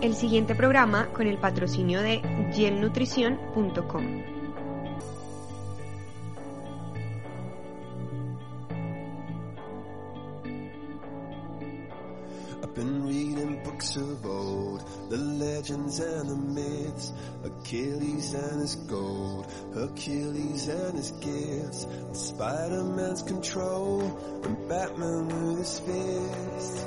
El siguiente programa con el patrocinio de gelnutrición.com. Been reading books of old, the legends and the myths, Achilles and his gold, Hercules and his gifts, Spider-Man's control, and Batman with his fists.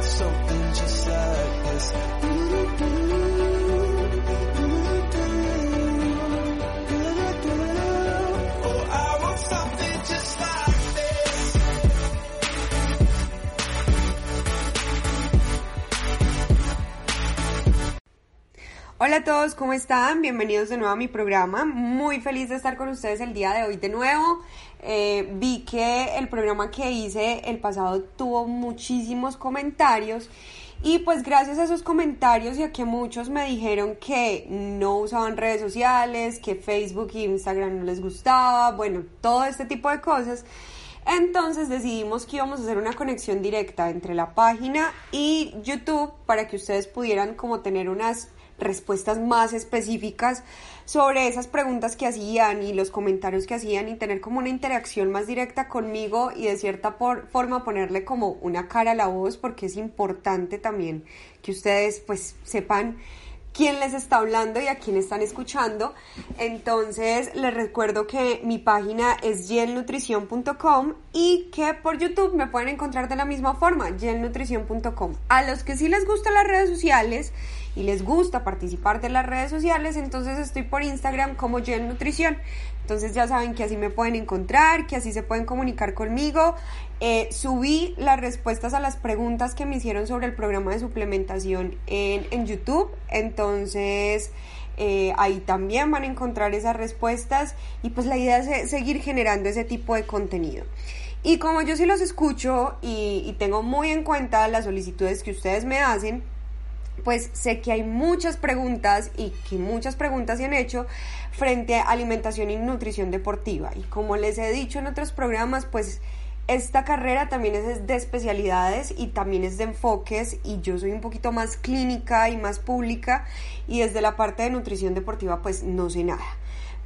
Oh. Hola a todos, ¿cómo están? Bienvenidos de nuevo a mi programa. Muy feliz de estar con ustedes el día de hoy de nuevo. Eh, vi que el programa que hice el pasado tuvo muchísimos comentarios y pues gracias a esos comentarios y a que muchos me dijeron que no usaban redes sociales, que Facebook e Instagram no les gustaba, bueno, todo este tipo de cosas. Entonces decidimos que íbamos a hacer una conexión directa entre la página y YouTube para que ustedes pudieran como tener unas respuestas más específicas sobre esas preguntas que hacían y los comentarios que hacían y tener como una interacción más directa conmigo y de cierta forma ponerle como una cara a la voz porque es importante también que ustedes pues sepan quién les está hablando y a quién están escuchando. Entonces les recuerdo que mi página es gelnutrición.com y que por YouTube me pueden encontrar de la misma forma, gelnutrición.com. A los que sí les gustan las redes sociales y les gusta participar de las redes sociales, entonces estoy por Instagram como gelnutrición. Entonces ya saben que así me pueden encontrar, que así se pueden comunicar conmigo. Eh, subí las respuestas a las preguntas que me hicieron sobre el programa de suplementación en, en YouTube. Entonces eh, ahí también van a encontrar esas respuestas y pues la idea es eh, seguir generando ese tipo de contenido. Y como yo sí los escucho y tengo muy en cuenta las solicitudes que ustedes me hacen, pues sé que hay muchas preguntas y que muchas preguntas se han hecho frente a alimentación y nutrición deportiva. Y como les he dicho en otros programas, pues esta carrera también es de especialidades y también es de enfoques y yo soy un poquito más clínica y más pública y desde la parte de nutrición deportiva pues no sé nada.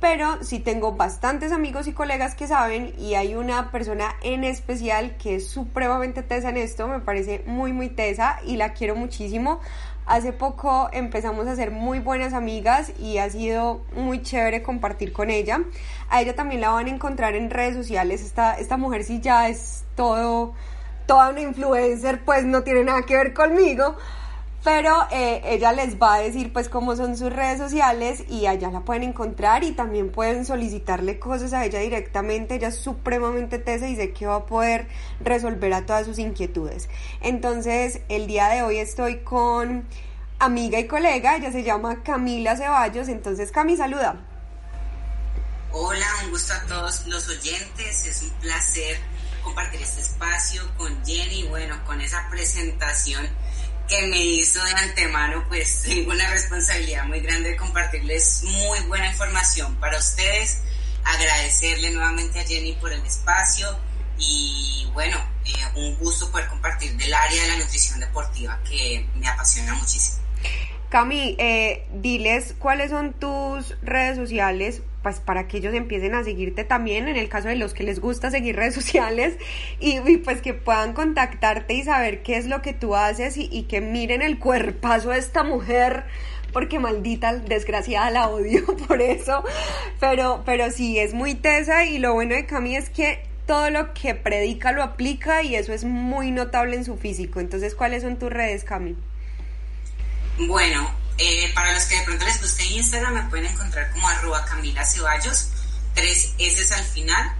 Pero sí tengo bastantes amigos y colegas que saben y hay una persona en especial que es supremamente tesa en esto, me parece muy muy tesa y la quiero muchísimo. Hace poco empezamos a ser muy buenas amigas y ha sido muy chévere compartir con ella. A ella también la van a encontrar en redes sociales. Esta, esta mujer sí ya es todo, toda una influencer, pues no tiene nada que ver conmigo. Pero eh, ella les va a decir pues cómo son sus redes sociales y allá la pueden encontrar y también pueden solicitarle cosas a ella directamente. Ella es supremamente tesa y sé que va a poder resolver a todas sus inquietudes. Entonces el día de hoy estoy con amiga y colega, ella se llama Camila Ceballos. Entonces Cami, saluda. Hola, un gusto a todos los oyentes. Es un placer compartir este espacio con Jenny. Bueno, con esa presentación que me hizo de antemano, pues tengo una responsabilidad muy grande de compartirles muy buena información para ustedes. Agradecerle nuevamente a Jenny por el espacio y bueno, eh, un gusto poder compartir del área de la nutrición deportiva que me apasiona muchísimo. Cami, eh, diles cuáles son tus redes sociales pues para que ellos empiecen a seguirte también en el caso de los que les gusta seguir redes sociales y, pues que puedan contactarte y saber qué es lo que tú haces y, y que miren el cuerpazo de esta mujer porque maldita, desgraciada la odio por eso, pero, pero sí, es muy tesa y lo bueno de Cami es que todo lo que predica lo aplica y eso es muy notable en su físico. Entonces, ¿cuáles son tus redes, Cami? Bueno, eh, para los que de pronto les guste Instagram, me pueden encontrar como arroba Camila Ceballos, tres S al final.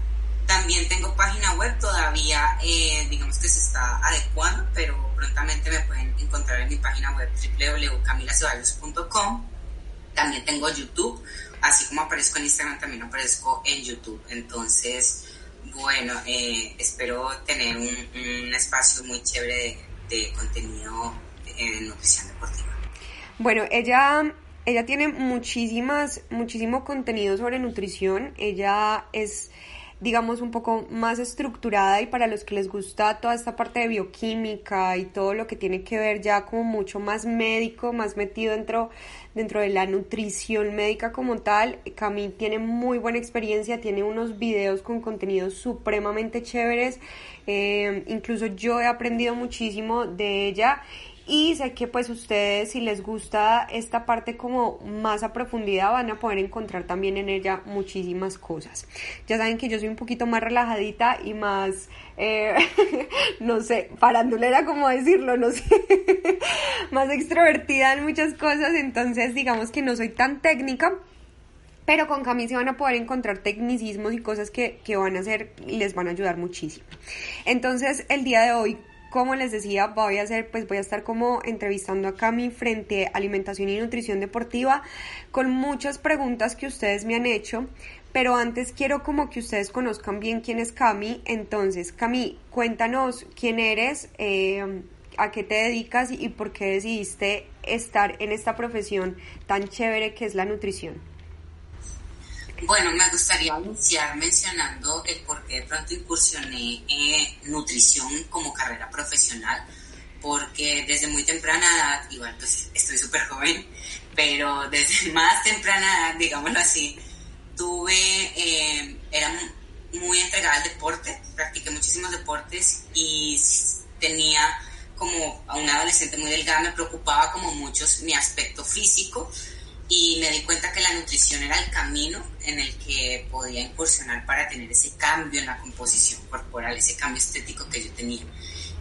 También tengo página web, todavía eh, digamos que se está adecuando, pero prontamente me pueden encontrar en mi página web www.camilaceballos.com. También tengo YouTube, así como aparezco en Instagram, también aparezco en YouTube. Entonces, bueno, eh, espero tener un, espacio muy chévere de, contenido en nutrición deportiva. Bueno, ella ella tiene muchísimas, muchísimo contenido sobre nutrición. Ella es digamos, un poco más estructurada y para los que les gusta toda esta parte de bioquímica y todo lo que tiene que ver ya como mucho más médico, más metido dentro, dentro de la nutrición médica como tal, Cami tiene muy buena experiencia, tiene unos videos con contenidos supremamente chéveres, eh, incluso yo he aprendido muchísimo de ella y sé que pues ustedes si les gusta esta parte como más a profundidad van a poder encontrar también en ella muchísimas cosas. Ya saben que yo soy un poquito más relajadita y más, eh, no sé, farandulera como decirlo, no sé, más extrovertida en muchas cosas, entonces digamos que no soy tan técnica. Pero con Cami se van a poder encontrar tecnicismos y cosas que, que van a hacer y les van a ayudar muchísimo. Entonces, el día de hoy como les decía, voy a hacer, pues voy a estar como entrevistando a Cami frente a alimentación y nutrición deportiva con muchas preguntas que ustedes me han hecho. Pero antes quiero como que ustedes conozcan bien quién es Cami. Entonces, Cami, cuéntanos quién eres, eh, a qué te dedicas y por qué decidiste estar en esta profesión tan chévere que es la nutrición. Bueno, me gustaría iniciar mencionando el por qué de pronto incursioné en nutrición como carrera profesional, porque desde muy temprana edad, igual pues estoy súper joven, pero desde más temprana edad, digámoslo así, tuve, eh, era muy entregada al deporte, practiqué muchísimos deportes y tenía como a una adolescente muy delgada, me preocupaba como mucho mi aspecto físico, y me di cuenta que la nutrición era el camino en el que podía incursionar para tener ese cambio en la composición corporal, ese cambio estético que yo tenía.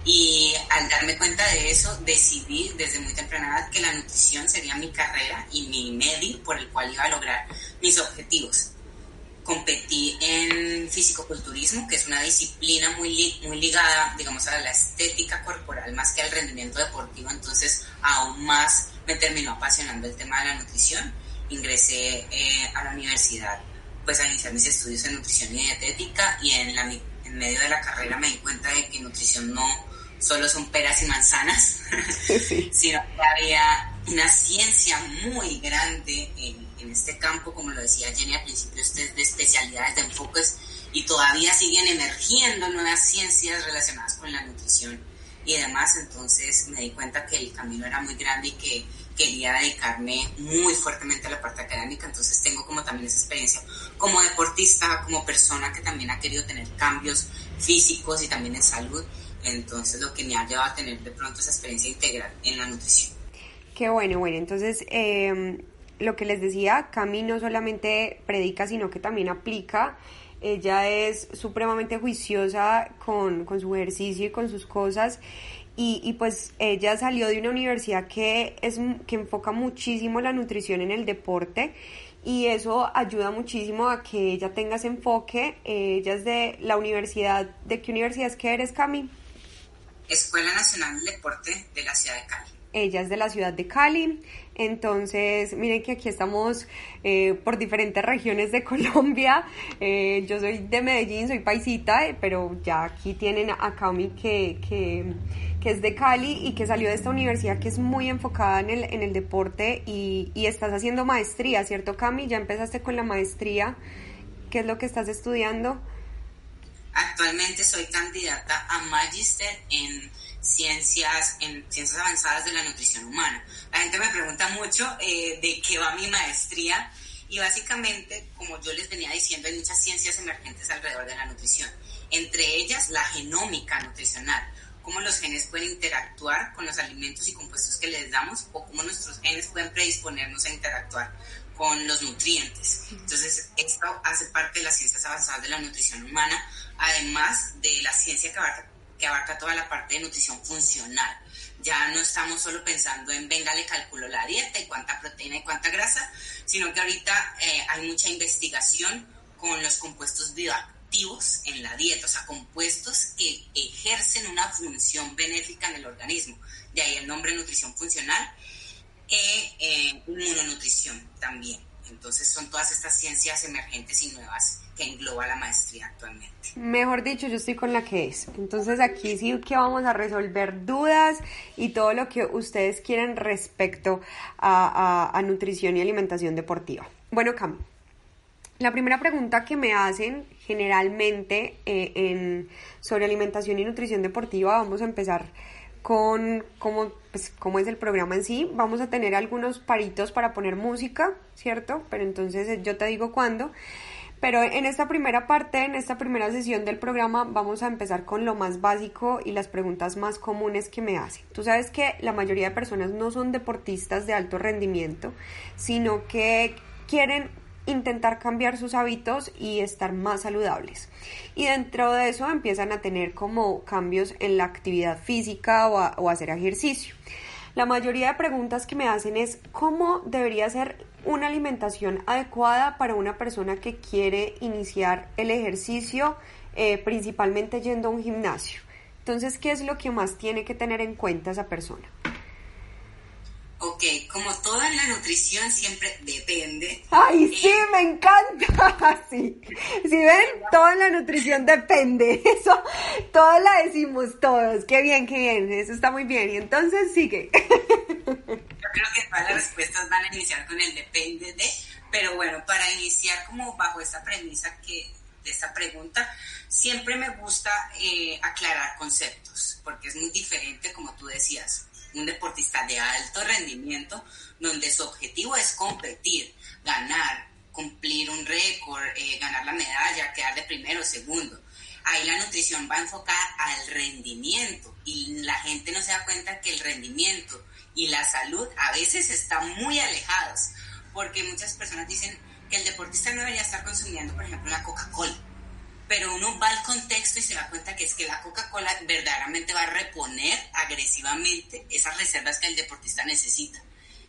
Y al darme cuenta de eso, decidí desde muy temprana edad que la nutrición sería mi carrera y mi medio por el cual iba a lograr mis objetivos. Competí en fisicoculturismo, que es una disciplina muy, muy ligada, digamos, a la estética corporal más que al rendimiento deportivo, entonces aún más me terminó apasionando el tema de la nutrición. Ingresé eh, a la universidad pues a iniciar mis estudios en nutrición y dietética y en, la, en medio de la carrera me di cuenta de que nutrición no solo son peras y manzanas, sino que había una ciencia muy grande en, en, este campo, como lo decía Jenny al principio, de especialidades, de enfoques, y todavía siguen emergiendo nuevas ciencias relacionadas con la nutrición y demás, entonces me di cuenta que el camino era muy grande y que quería dedicarme muy fuertemente a la parte académica, entonces tengo como también esa experiencia como deportista, como persona que también ha querido tener cambios físicos y también en salud, entonces lo que me ha llevado a tener de pronto esa experiencia integral en la nutrición. Qué bueno, bueno, entonces eh, lo que les decía, Cami no solamente predica, sino que también aplica ella es supremamente juiciosa con, su ejercicio y con sus cosas. Y, pues ella salió de una universidad que, es, que enfoca muchísimo la nutrición en el deporte y eso ayuda muchísimo a que ella tenga ese enfoque. ella es de la universidad, ¿de qué universidad es que eres, Cami? Escuela Nacional del Deporte de la ciudad de Cali. Ella es de la ciudad de Cali. Entonces, miren que aquí estamos eh, por diferentes regiones de Colombia. Eh, yo soy de Medellín, soy paisita, eh, pero ya aquí tienen a Cami que, que, es de Cali y que salió de esta universidad que es muy enfocada en el, en el deporte y, y estás haciendo maestría, ¿cierto Cami? Ya empezaste con la maestría. ¿Qué es lo que estás estudiando? Actualmente soy candidata a Magister en ciencias, en ciencias avanzadas de la nutrición humana. La gente me pregunta mucho eh, de qué va mi maestría Y básicamente, como yo les venía diciendo, hay muchas ciencias emergentes alrededor de la nutrición, entre ellas la genómica nutricional, cómo los genes pueden interactuar con los alimentos y compuestos que les damos o cómo nuestros genes pueden predisponernos a interactuar con los nutrientes. Entonces, esto hace parte de las ciencias avanzadas de la nutrición humana, además de la ciencia que abarca, que abarca toda la parte de nutrición funcional. Ya no estamos solo pensando en, venga, le calculo la dieta y cuánta proteína y cuánta grasa, sino que ahorita eh, hay mucha investigación con los compuestos bioactivos en la dieta, o sea, compuestos que ejercen una función benéfica en el organismo. De ahí el nombre nutrición funcional e eh, inmunonutrición también. Entonces son todas estas ciencias emergentes y nuevas que engloba la maestría actualmente. Mejor dicho, yo estoy con la que es. Entonces aquí sí que vamos a resolver dudas y todo lo que ustedes quieren respecto a, nutrición y alimentación deportiva. Bueno, Cam, la primera pregunta que me hacen generalmente eh, sobre alimentación y nutrición deportiva, vamos a empezar con cómo, pues, cómo es el programa en sí. Vamos a tener algunos paritos para poner música, ¿cierto? Pero entonces eh, yo te digo cuándo. Pero en esta primera parte, en esta primera sesión del programa, vamos a empezar con lo más básico y las preguntas más comunes que me hacen. Tú sabes que la mayoría de personas no son deportistas de alto rendimiento, sino que quieren intentar cambiar sus hábitos y estar más saludables. Y dentro de eso empiezan a tener como cambios en la actividad física o, o hacer ejercicio. La mayoría de preguntas que me hacen es cómo debería ser una alimentación adecuada para una persona que quiere iniciar el ejercicio, eh, principalmente yendo a un gimnasio. Entonces, ¿qué es lo que más tiene que tener en cuenta esa persona? Ok, como toda la nutrición siempre depende. ¡Ay, sí, eh, me encanta! Sí. Si ven, toda la nutrición depende. Eso, todo la decimos todos. Qué bien, qué bien. Eso está muy bien. Y entonces sigue. Yo creo que todas las respuestas van a iniciar con el depende de. Pero bueno, para iniciar como bajo esta premisa que de esta pregunta, siempre me gusta eh, aclarar conceptos, porque es muy diferente, como tú decías un deportista de alto rendimiento, donde su objetivo es competir, ganar, cumplir un récord, eh, ganar la medalla, quedar de primero o segundo. Ahí la nutrición va enfocada al rendimiento y la gente no se da cuenta que el rendimiento y la salud a veces están muy alejados, porque muchas personas dicen que el deportista no debería estar consumiendo, por ejemplo, la Coca-Cola pero uno va al contexto y se da cuenta que es que la Coca-Cola verdaderamente va a reponer agresivamente esas reservas que el deportista necesita.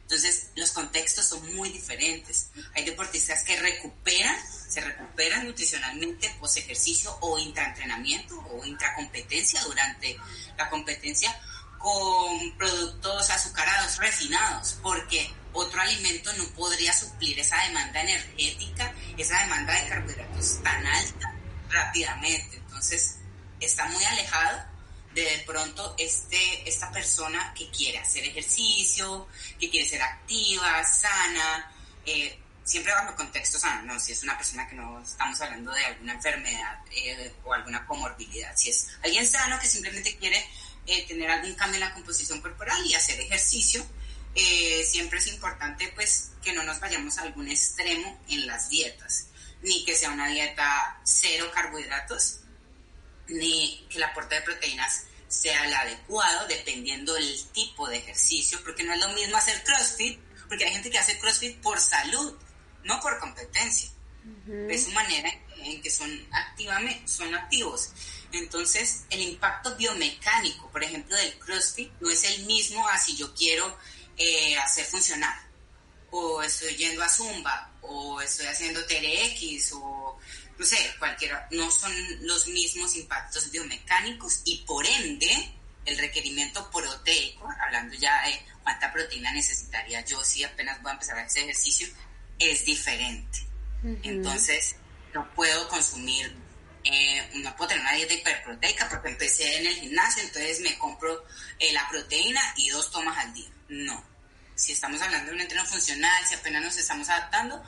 Entonces, los contextos son muy diferentes. Hay deportistas que recuperan, se recuperan nutricionalmente post ejercicio o intraentrenamiento o intracompetencia durante la competencia con productos azucarados, refinados, porque otro alimento no podría suplir esa demanda energética, esa demanda de carbohidratos tan alta rápidamente. Entonces, está muy alejado de de pronto este, esta persona que quiere hacer ejercicio, que quiere ser activa, sana, eh, siempre bajo contexto sano, ¿no? Si es una persona que no estamos hablando de alguna enfermedad eh, o alguna comorbilidad, si es alguien sano que simplemente quiere eh, tener algún cambio en la composición corporal y hacer ejercicio, siempre es importante pues que no nos vayamos a algún extremo en las dietas ni que sea una dieta cero carbohidratos, ni que el aporte de proteínas sea el adecuado dependiendo del tipo de ejercicio, porque no es lo mismo hacer CrossFit, porque hay gente que hace CrossFit por salud, no por competencia. Es su manera en que son, activamente, son activos. Entonces, el impacto biomecánico, por ejemplo, del CrossFit no es el mismo a si yo quiero eh, hacer funcionar o estoy yendo a Zumba, o estoy haciendo TRX, o no sé, cualquiera, no son los mismos impactos biomecánicos y por ende el requerimiento proteico, hablando ya de cuánta proteína necesitaría yo si apenas voy a empezar a hacer ejercicio, es diferente. Entonces, no puedo consumir, eh, no puedo tener una dieta hiperproteica porque empecé en el gimnasio, entonces me compro eh, la proteína y dos tomas al día. No, si estamos hablando de un entreno funcional, si apenas nos estamos adaptando,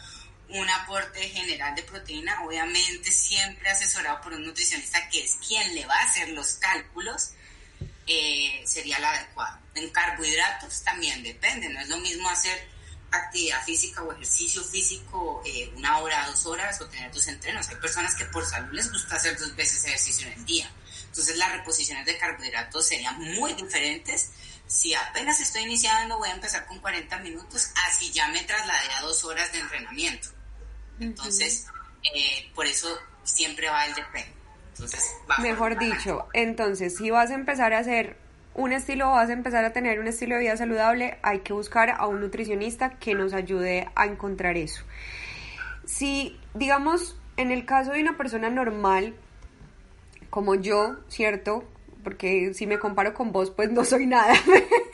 un aporte general de proteína, obviamente siempre asesorado por un nutricionista que es quien le va a hacer los cálculos, eh, sería la adecuado. En carbohidratos también depende, no es lo mismo hacer actividad física o ejercicio físico eh, una hora, dos horas o tener tus entrenos. Hay personas que por salud les gusta hacer dos veces ejercicio en el día. Entonces las reposiciones de carbohidratos serían muy diferentes. Si apenas estoy iniciando, voy a empezar con 40 minutos, así ya me trasladé a dos horas de entrenamiento. Entonces, eh, por eso siempre va el depende. Entonces, Mejor dicho, entonces, si vas a empezar a hacer un estilo, vas a empezar a tener un estilo de vida saludable, hay que buscar a un nutricionista que nos ayude a encontrar eso. Si, digamos, en el caso de una persona normal, como yo, ¿cierto? Porque si me comparo con vos, pues no soy nada.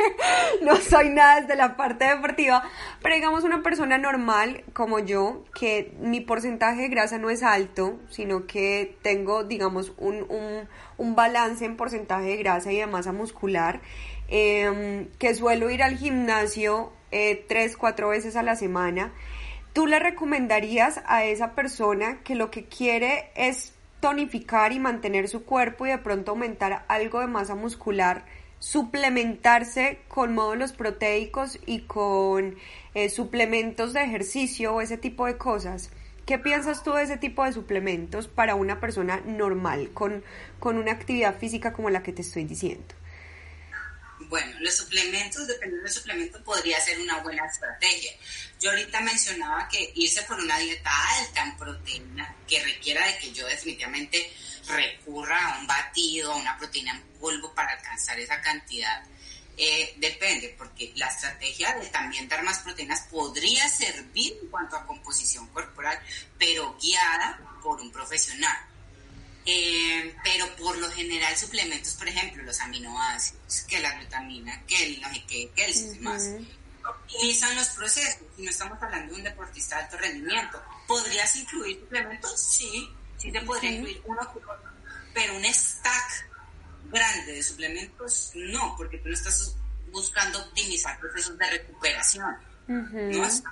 no soy nada desde la parte deportiva. Pero digamos una persona normal como yo, que mi porcentaje de grasa no es alto, sino que tengo, digamos, un, un, balance en porcentaje de grasa y de masa muscular. Em, que suelo ir al gimnasio eh, tres, cuatro veces a la semana. ¿Tú le recomendarías a esa persona que lo que quiere es tonificar y mantener su cuerpo y de pronto aumentar algo de masa muscular, suplementarse con módulos proteicos y con eh, suplementos de ejercicio o ese tipo de cosas. ¿Qué piensas tú de ese tipo de suplementos para una persona normal, con, con una actividad física como la que te estoy diciendo? Bueno, los suplementos, dependiendo del suplemento, podría ser una buena estrategia. Yo ahorita mencionaba que irse por una dieta alta en proteína, que requiera de que yo definitivamente recurra a un batido, a una proteína en polvo para alcanzar esa cantidad, eh, depende, porque la estrategia de también dar más proteínas podría servir en cuanto a composición corporal, pero guiada por un profesional. Eh, pero por lo general suplementos, por ejemplo, los aminoácidos, que la glutamina, que el no sé qué, que el demás, optimizan los procesos. Y no estamos hablando de un deportista de alto rendimiento. ¿Podrías incluir suplementos? Sí, sí te podría incluir uno pero un stack grande de suplementos no, porque tú no estás buscando optimizar procesos de recuperación. No es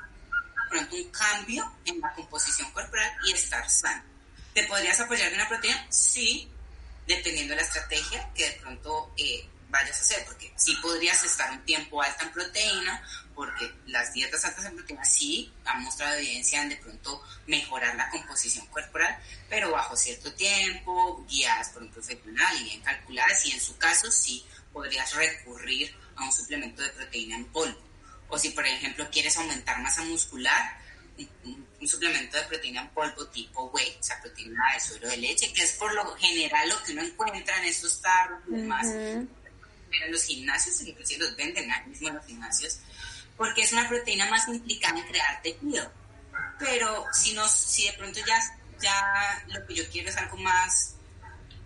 pronto un cambio en la composición corporal y estar sano. ¿Te podrías apoyar de una proteína? Sí, dependiendo de la estrategia que de pronto eh, vayas a hacer, porque sí podrías estar un tiempo alta en proteína, porque las dietas altas en proteína sí han mostrado evidencia en de pronto mejorar la composición corporal, pero bajo cierto tiempo, guiadas por un profesional y bien calculadas, y en su caso sí podrías recurrir a un suplemento de proteína en polvo. O si, por ejemplo, quieres aumentar masa muscular, un, suplemento de proteína en polvo tipo whey, o sea, proteína de suero de leche, que es por lo general lo que uno encuentra en estos tarros y demás, en los gimnasios, inclusive los venden ahí mismo en los gimnasios, porque es una proteína más implicada en crear tejido. Pero si, no, si de pronto ya, ya lo que yo quiero es algo más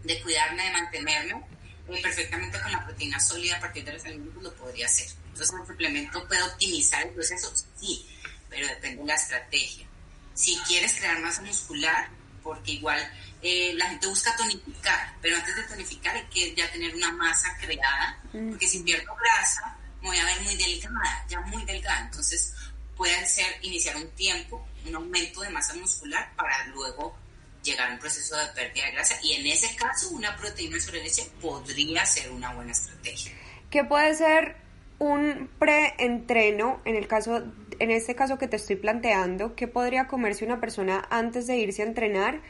de cuidarme, de mantenerme, eh, perfectamente con la proteína sólida a partir de los alimentos lo podría hacer. Entonces, el suplemento puede optimizar el proceso, sí, pero depende de la estrategia. Si quieres crear masa muscular, porque igual eh, la gente busca tonificar, pero antes de tonificar hay que ya tener una masa creada, porque si pierdo grasa, me voy a ver muy delgada, ya muy delgada. Entonces, puede ser iniciar un tiempo, un aumento de masa muscular para luego llegar a un proceso de pérdida de grasa. Y en ese caso, una proteína sobre leche podría ser una buena estrategia. ¿Qué puede ser un preentreno en el caso en este caso que te estoy planteando, qué podría comerse una persona antes de irse a entrenar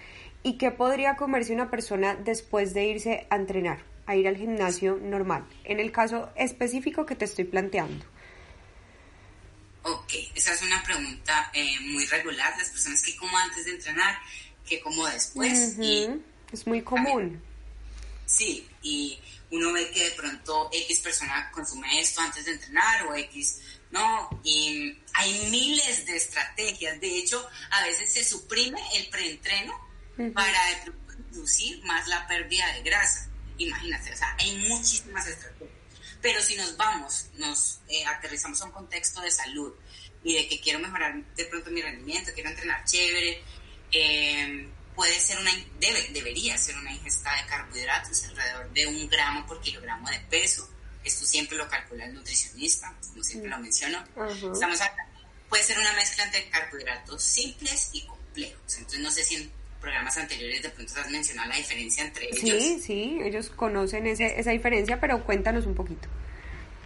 y qué podría comerse una persona después de irse a entrenar, a ir al gimnasio normal, en el caso específico que te estoy planteando. Ok, esa es una pregunta eh, muy regular, las personas que como antes de entrenar, que como después. y es muy común. sí, y uno ve que de pronto X persona consume esto antes de entrenar o X no, y hay miles de estrategias. De hecho, a veces se suprime el preentreno para reducir más la pérdida de grasa. Imagínate, o sea, hay muchísimas estrategias. Pero si nos vamos, nos eh, aterrizamos a un contexto de salud y de que quiero mejorar de pronto mi rendimiento, quiero entrenar chévere, eh, puede ser una, debe, debería ser una ingesta de carbohidratos alrededor de un gramo por kilogramo de peso. Esto siempre lo calcula el nutricionista, como siempre lo menciono. Estamos puede ser una mezcla entre carbohidratos simples y complejos. Entonces no sé si en programas anteriores de pronto has mencionado la diferencia entre ellos. Sí, sí, ellos conocen ese, esa diferencia, pero cuéntanos un poquito.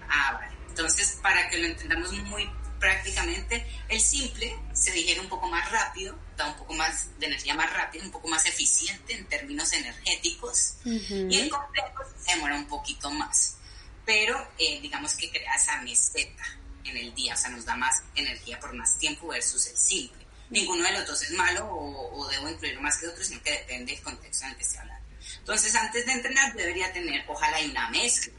Ah, vale. Entonces, para que lo entendamos muy prácticamente. El simple se digiere un poco más rápido, da un poco más de energía más rápida, un poco más eficiente en términos energéticos. Y el complejo se demora un poquito más. Pero eh, digamos que crea esa meseta en el día, o sea, nos da más energía por más tiempo versus el simple. Ninguno de los dos es malo o, o debo incluirlo más que otro, sino que depende del contexto en el que esté hablando. Entonces, antes de entrenar, debería tener, ojalá, una mezcla,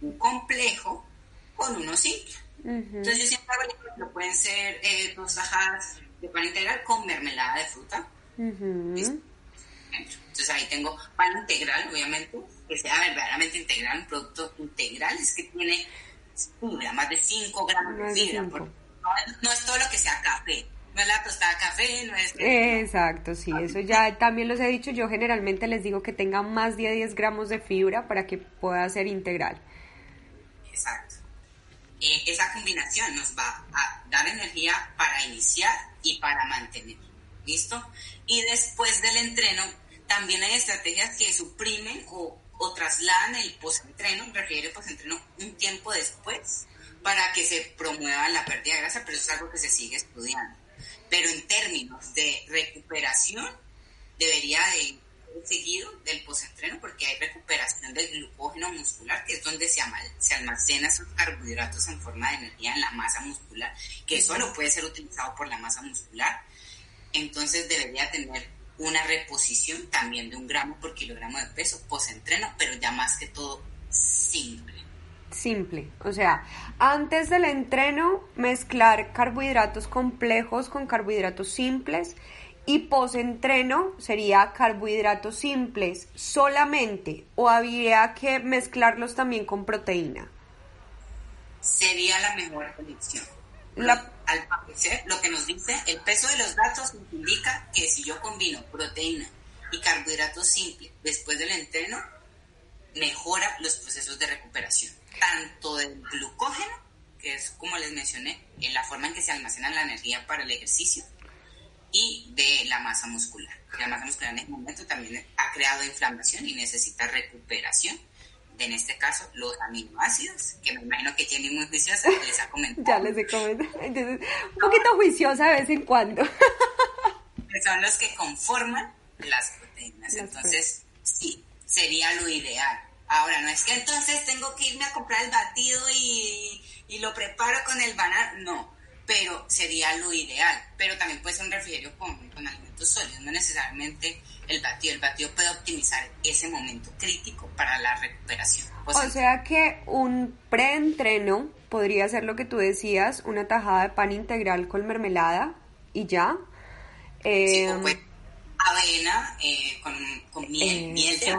un complejo con uno simple. Entonces, yo siempre hago el ejemplo, pueden ser eh, dos tajadas de pan integral con mermelada de fruta. Entonces, ahí tengo pan integral, obviamente, que sea verdaderamente integral, un producto integral, es que tiene fibra, más de 5 gramos de fibra. No, no es todo lo que sea café no es la tostada café, no es... Exacto, sí, eso ya también los he dicho. Yo generalmente les digo que tenga más de 10 gramos de fibra para que pueda ser integral. Exacto. Eh, esa combinación nos va a dar energía para iniciar y para mantener. ¿Listo? Y después del entreno, también hay estrategias que suprimen o, o trasladan el post-entreno, refiere el post-entreno un tiempo después para que se promueva la pérdida de grasa, pero eso es algo que se sigue estudiando pero en términos de recuperación debería de seguido del postentreno porque hay recuperación del glucógeno muscular, que es donde se, se almacena esos carbohidratos en forma de energía en la masa muscular, que solo puede ser utilizado por la masa muscular. Entonces debería tener una reposición también de un gramo por kilogramo de peso postentreno, pero ya más que todo simple simple. O sea, antes del entreno, mezclar carbohidratos complejos con carbohidratos simples. Y post-entreno sería carbohidratos simples solamente o habría que mezclarlos también con proteína. Sería la mejor elección. Al parecer, lo que nos dice, el peso de los datos indica que si yo combino proteína y carbohidratos simples después del entreno, mejora los procesos de recuperación tanto del glucógeno, que es como les mencioné, en la forma en que se almacena la energía para el ejercicio, y de la masa muscular. La masa muscular en este momento también ha creado inflamación y necesita recuperación. En este caso, los aminoácidos, que me imagino que tienen muy juiciosa, les ha comentado. ya les he comentado. Entonces, un poquito juiciosa de vez en cuando. que son los que conforman las proteínas. Entonces, sí, sería lo ideal Ahora, no es que entonces tengo que irme a comprar el batido y, lo preparo con el banano, no, pero sería lo ideal. Pero también puede ser un refrigerio con, alimentos sólidos, no necesariamente el batido. El batido puede optimizar ese momento crítico para la recuperación. O, sea, que un preentreno podría ser lo que tú decías, una tajada de pan integral con mermelada y ya. sí, o pues, avena eh, con, con miel, miel de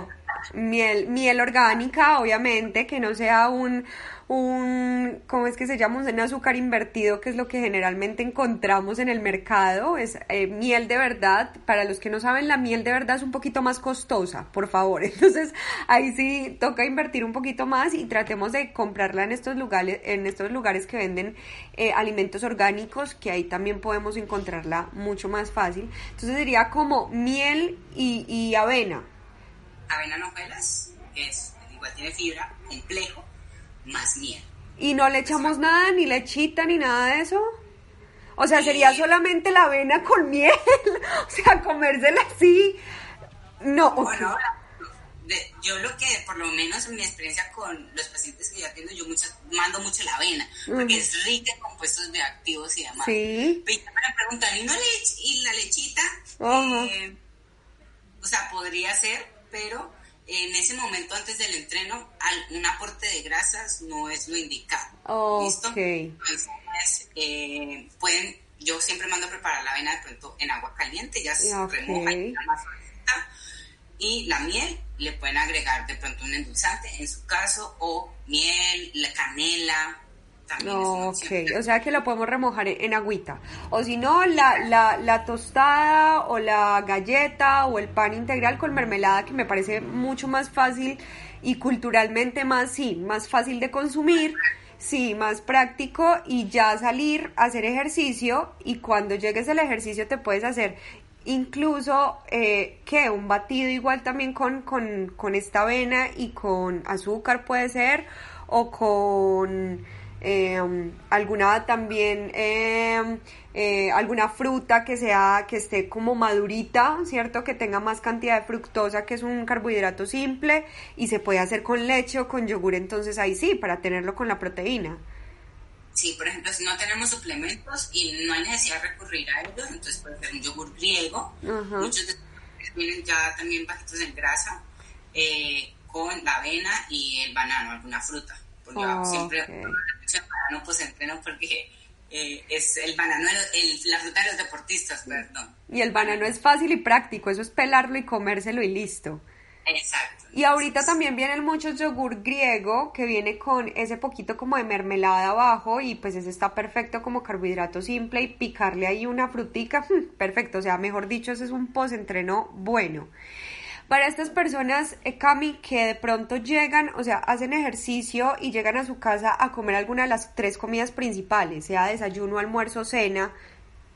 miel, miel orgánica, obviamente, que no sea un, un, ¿cómo es que se llama? Un azúcar invertido, que es lo que generalmente encontramos en el mercado. Es eh, miel de verdad. Para los que no saben, la miel de verdad es un poquito más costosa, por favor. Entonces, ahí sí toca invertir un poquito más y tratemos de comprarla en estos lugares, en estos lugares que venden eh, alimentos orgánicos, que ahí también podemos encontrarla mucho más fácil. Entonces sería como miel y, avena avena novelas, que es, igual tiene fibra, complejo, más miel. ¿Y no le echamos nada, ni lechita, ni nada de eso? O sea, sería solamente la avena con miel. o sea, comérsela así. No. Bueno, yo lo que, por lo menos en mi experiencia con los pacientes que ya tengo, yo mucho, mando mucho la avena, porque es rica en compuestos bioactivos y demás. Sí. Pero me preguntan, ¿y, no lech y la lechita? Eh, o sea, podría ser, pero en ese momento antes del entreno, un aporte de grasas no es lo indicado. ¿Listo? Entonces, eh, pueden, yo siempre mando a preparar la avena de pronto en agua caliente, ya se remoja y la más y la miel, le pueden agregar de pronto un endulzante, en su caso, o miel, la canela, ok, o sea que lo podemos remojar en, agüita. O si no, la, la, la, tostada o la galleta o el pan integral con mermelada, que me parece mucho más fácil y culturalmente más, sí, más fácil de consumir. Sí, más práctico y ya salir a hacer ejercicio y cuando llegues al ejercicio te puedes hacer incluso eh, que un batido igual también con, con, con esta avena y con azúcar puede ser o con em, alguna también em, eh, alguna fruta que sea que esté como madurita, ¿cierto? Que tenga más cantidad de fructosa, que es un carbohidrato simple y se puede hacer con leche o con yogur, entonces ahí sí, para tenerlo con la proteína. Sí, por ejemplo, si no tenemos suplementos y no hay necesidad de recurrir a ellos, entonces puede ser un yogur griego. Muchos de vienen ya también bajitos en grasa, eh, con la avena y el banano, alguna fruta. Siempre banano pues entreno porque eh, es el banano, el, la fruta de los deportistas, perdón. Y el banano es fácil y práctico, eso es pelarlo y comérselo y listo. Exacto. Y ahorita también vienen muchos yogur griego que viene con ese poquito como de mermelada abajo y pues ese está perfecto como carbohidrato simple y picarle ahí una frutica, perfecto, o sea, mejor dicho, ese es un post-entreno bueno. Para estas personas, eh, Cami, que de pronto llegan, o sea, hacen ejercicio y llegan a su casa a comer alguna de las tres comidas principales, sea desayuno, almuerzo, cena,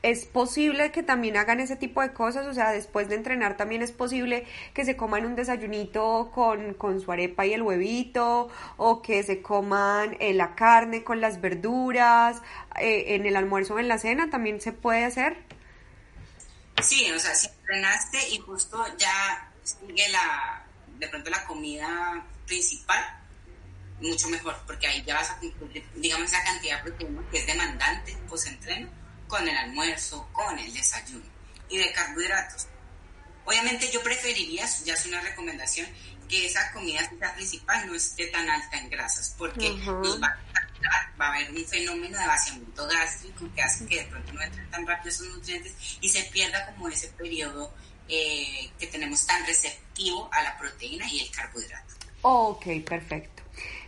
es posible que también hagan ese tipo de cosas, o sea, después de entrenar también es posible que se coman un desayunito con, con su arepa y el huevito, o que se coman eh, la carne con las verduras, eh, en el almuerzo o en la cena, también se puede hacer. Sí, o sea, si entrenaste y justo ya sigue la, de pronto la comida principal, mucho mejor, porque ahí ya vas a cumplir, digamos, esa cantidad de proteína que es demandante post-entreno con el almuerzo, con el desayuno y de carbohidratos. Obviamente yo preferiría, ya es una recomendación, que esa comida principal no esté tan alta en grasas, porque nos va, a, va a haber un fenómeno de vaciamiento gástrico que hace que de pronto no entren tan rápido esos nutrientes y se pierda como ese periodo eh, que tenemos tan receptivo a la proteína y el carbohidrato. Ok, perfecto.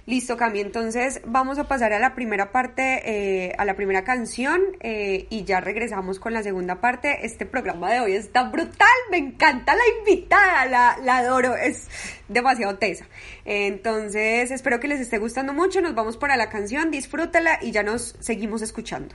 Listo, Cami. Entonces vamos a pasar a la primera parte, eh, a la primera canción eh, y ya regresamos con la segunda parte. Este programa de hoy está brutal, me encanta la invitada, la, la adoro, es demasiado tesa. Entonces espero que les esté gustando mucho. Nos vamos para la canción, disfrútala y ya nos seguimos escuchando.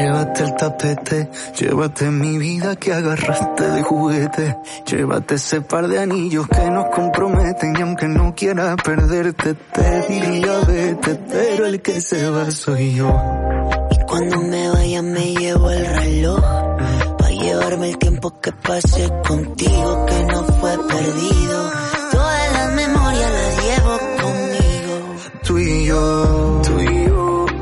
Llévate el tapete, llévate mi vida que agarraste de juguete. Llévate ese par de anillos que nos comprometen y aunque no quiera perderte te diría vete, pero el que se va soy yo. Y cuando me vaya me llevo el reloj, para llevarme el tiempo que pasé contigo que no fue perdido. Todas las memorias las llevo conmigo. Tú y yo, tú y yo,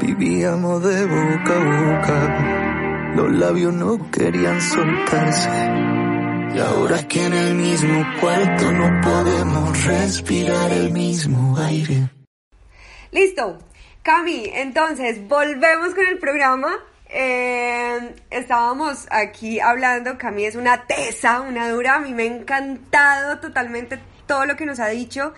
Vivíamos de boca a boca, los labios no querían soltarse. Y ahora que en el mismo cuarto no podemos respirar el mismo aire. Listo. Cami, entonces volvemos con el programa. Eh, estábamos aquí hablando, Cami es una tesa, una dura, a mí me ha encantado totalmente todo lo que nos ha dicho.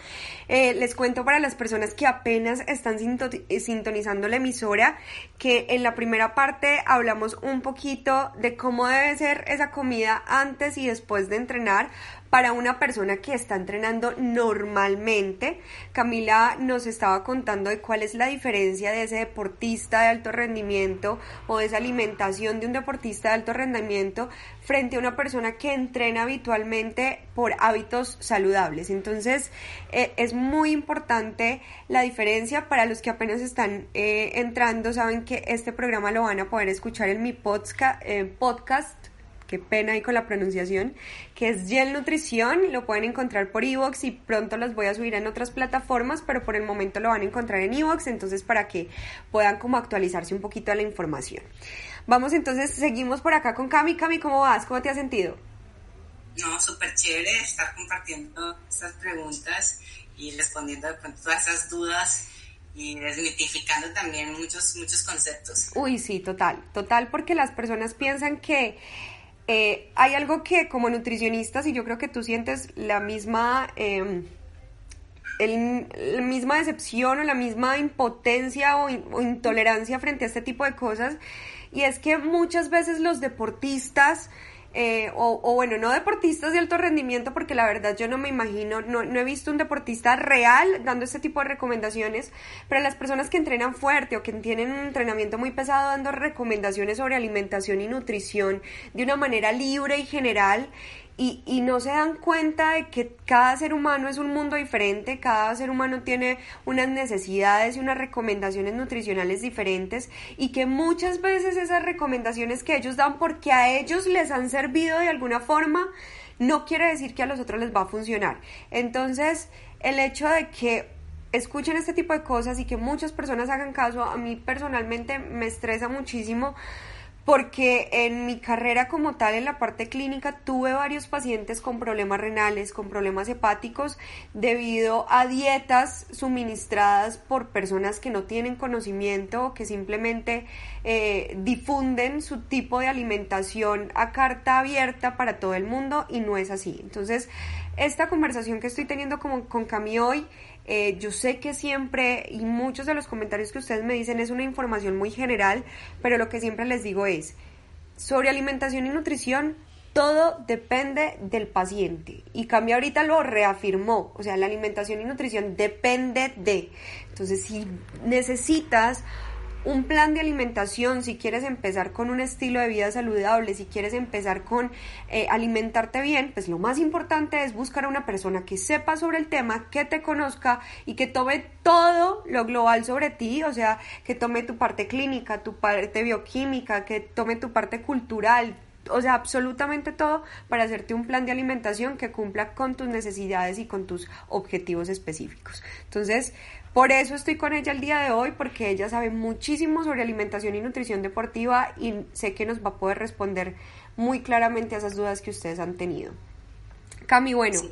Eh, les cuento para las personas que apenas están eh, sintonizando la emisora que en la primera parte hablamos un poquito de cómo debe ser esa comida antes y después de entrenar para una persona que está entrenando normalmente. Camila nos estaba contando de cuál es la diferencia de ese deportista de alto rendimiento o de esa alimentación de un deportista de alto rendimiento frente a una persona que entrena habitualmente por hábitos saludables. Entonces, eh, es muy importante la diferencia para los que apenas están eh, entrando. Saben que este programa lo van a poder escuchar en mi podcast, eh, podcast qué pena ahí con la pronunciación, que es Gel Nutrición, lo pueden encontrar por Evox y pronto los voy a subir en otras plataformas, pero por el momento lo van a encontrar en Evox, entonces para que puedan como actualizarse un poquito de la información. Vamos entonces, seguimos por acá con Cami. Cami, ¿cómo vas? ¿Cómo te has sentido? No, súper chévere estar compartiendo estas preguntas y respondiendo con todas esas dudas y desmitificando también muchos, muchos conceptos. Uy, sí, total, total, porque las personas piensan que eh, hay algo que como nutricionistas, y yo creo que tú sientes la misma, em, la misma decepción o la misma impotencia o intolerancia frente a este tipo de cosas, y es que muchas veces los deportistas eh, o, bueno, no deportistas de alto rendimiento, porque la verdad yo no me imagino, no, no he visto un deportista real dando este tipo de recomendaciones, pero las personas que entrenan fuerte o que tienen un entrenamiento muy pesado dando recomendaciones sobre alimentación y nutrición de una manera libre y general, y, y, no se dan cuenta de que cada ser humano es un mundo diferente, cada ser humano tiene unas necesidades y unas recomendaciones nutricionales diferentes y que muchas veces esas recomendaciones que ellos dan porque a ellos les han servido de alguna forma, no quiere decir que a los otros les va a funcionar. Entonces, el hecho de que escuchen este tipo de cosas y que muchas personas hagan caso, a mí personalmente me estresa muchísimo porque en mi carrera como tal en la parte clínica tuve varios pacientes con problemas renales, con problemas hepáticos debido a dietas suministradas por personas que no tienen conocimiento o que simplemente eh, difunden su tipo de alimentación a carta abierta para todo el mundo y no es así. Entonces, esta conversación que estoy teniendo con, con Cami hoy eh, yo sé que siempre, y muchos de los comentarios que ustedes me dicen es una información muy general, pero lo que siempre les digo es, sobre alimentación y nutrición, todo depende del paciente. Y Cambia ahorita lo reafirmó. O sea, la alimentación y nutrición depende de. Entonces, si necesitas un plan de alimentación, si quieres empezar con un estilo de vida saludable, si quieres empezar con eh, alimentarte bien, pues lo más importante es buscar a una persona que sepa sobre el tema, que te conozca y que tome todo lo global sobre ti, o sea, que tome tu parte clínica, tu parte bioquímica, que tome tu parte cultural, o sea, absolutamente todo para hacerte un plan de alimentación que cumpla con tus necesidades y con tus objetivos específicos. Entonces, por eso estoy con ella el día de hoy, porque ella sabe muchísimo sobre alimentación y nutrición deportiva y sé que nos va a poder responder muy claramente a esas dudas que ustedes han tenido. Cami, bueno,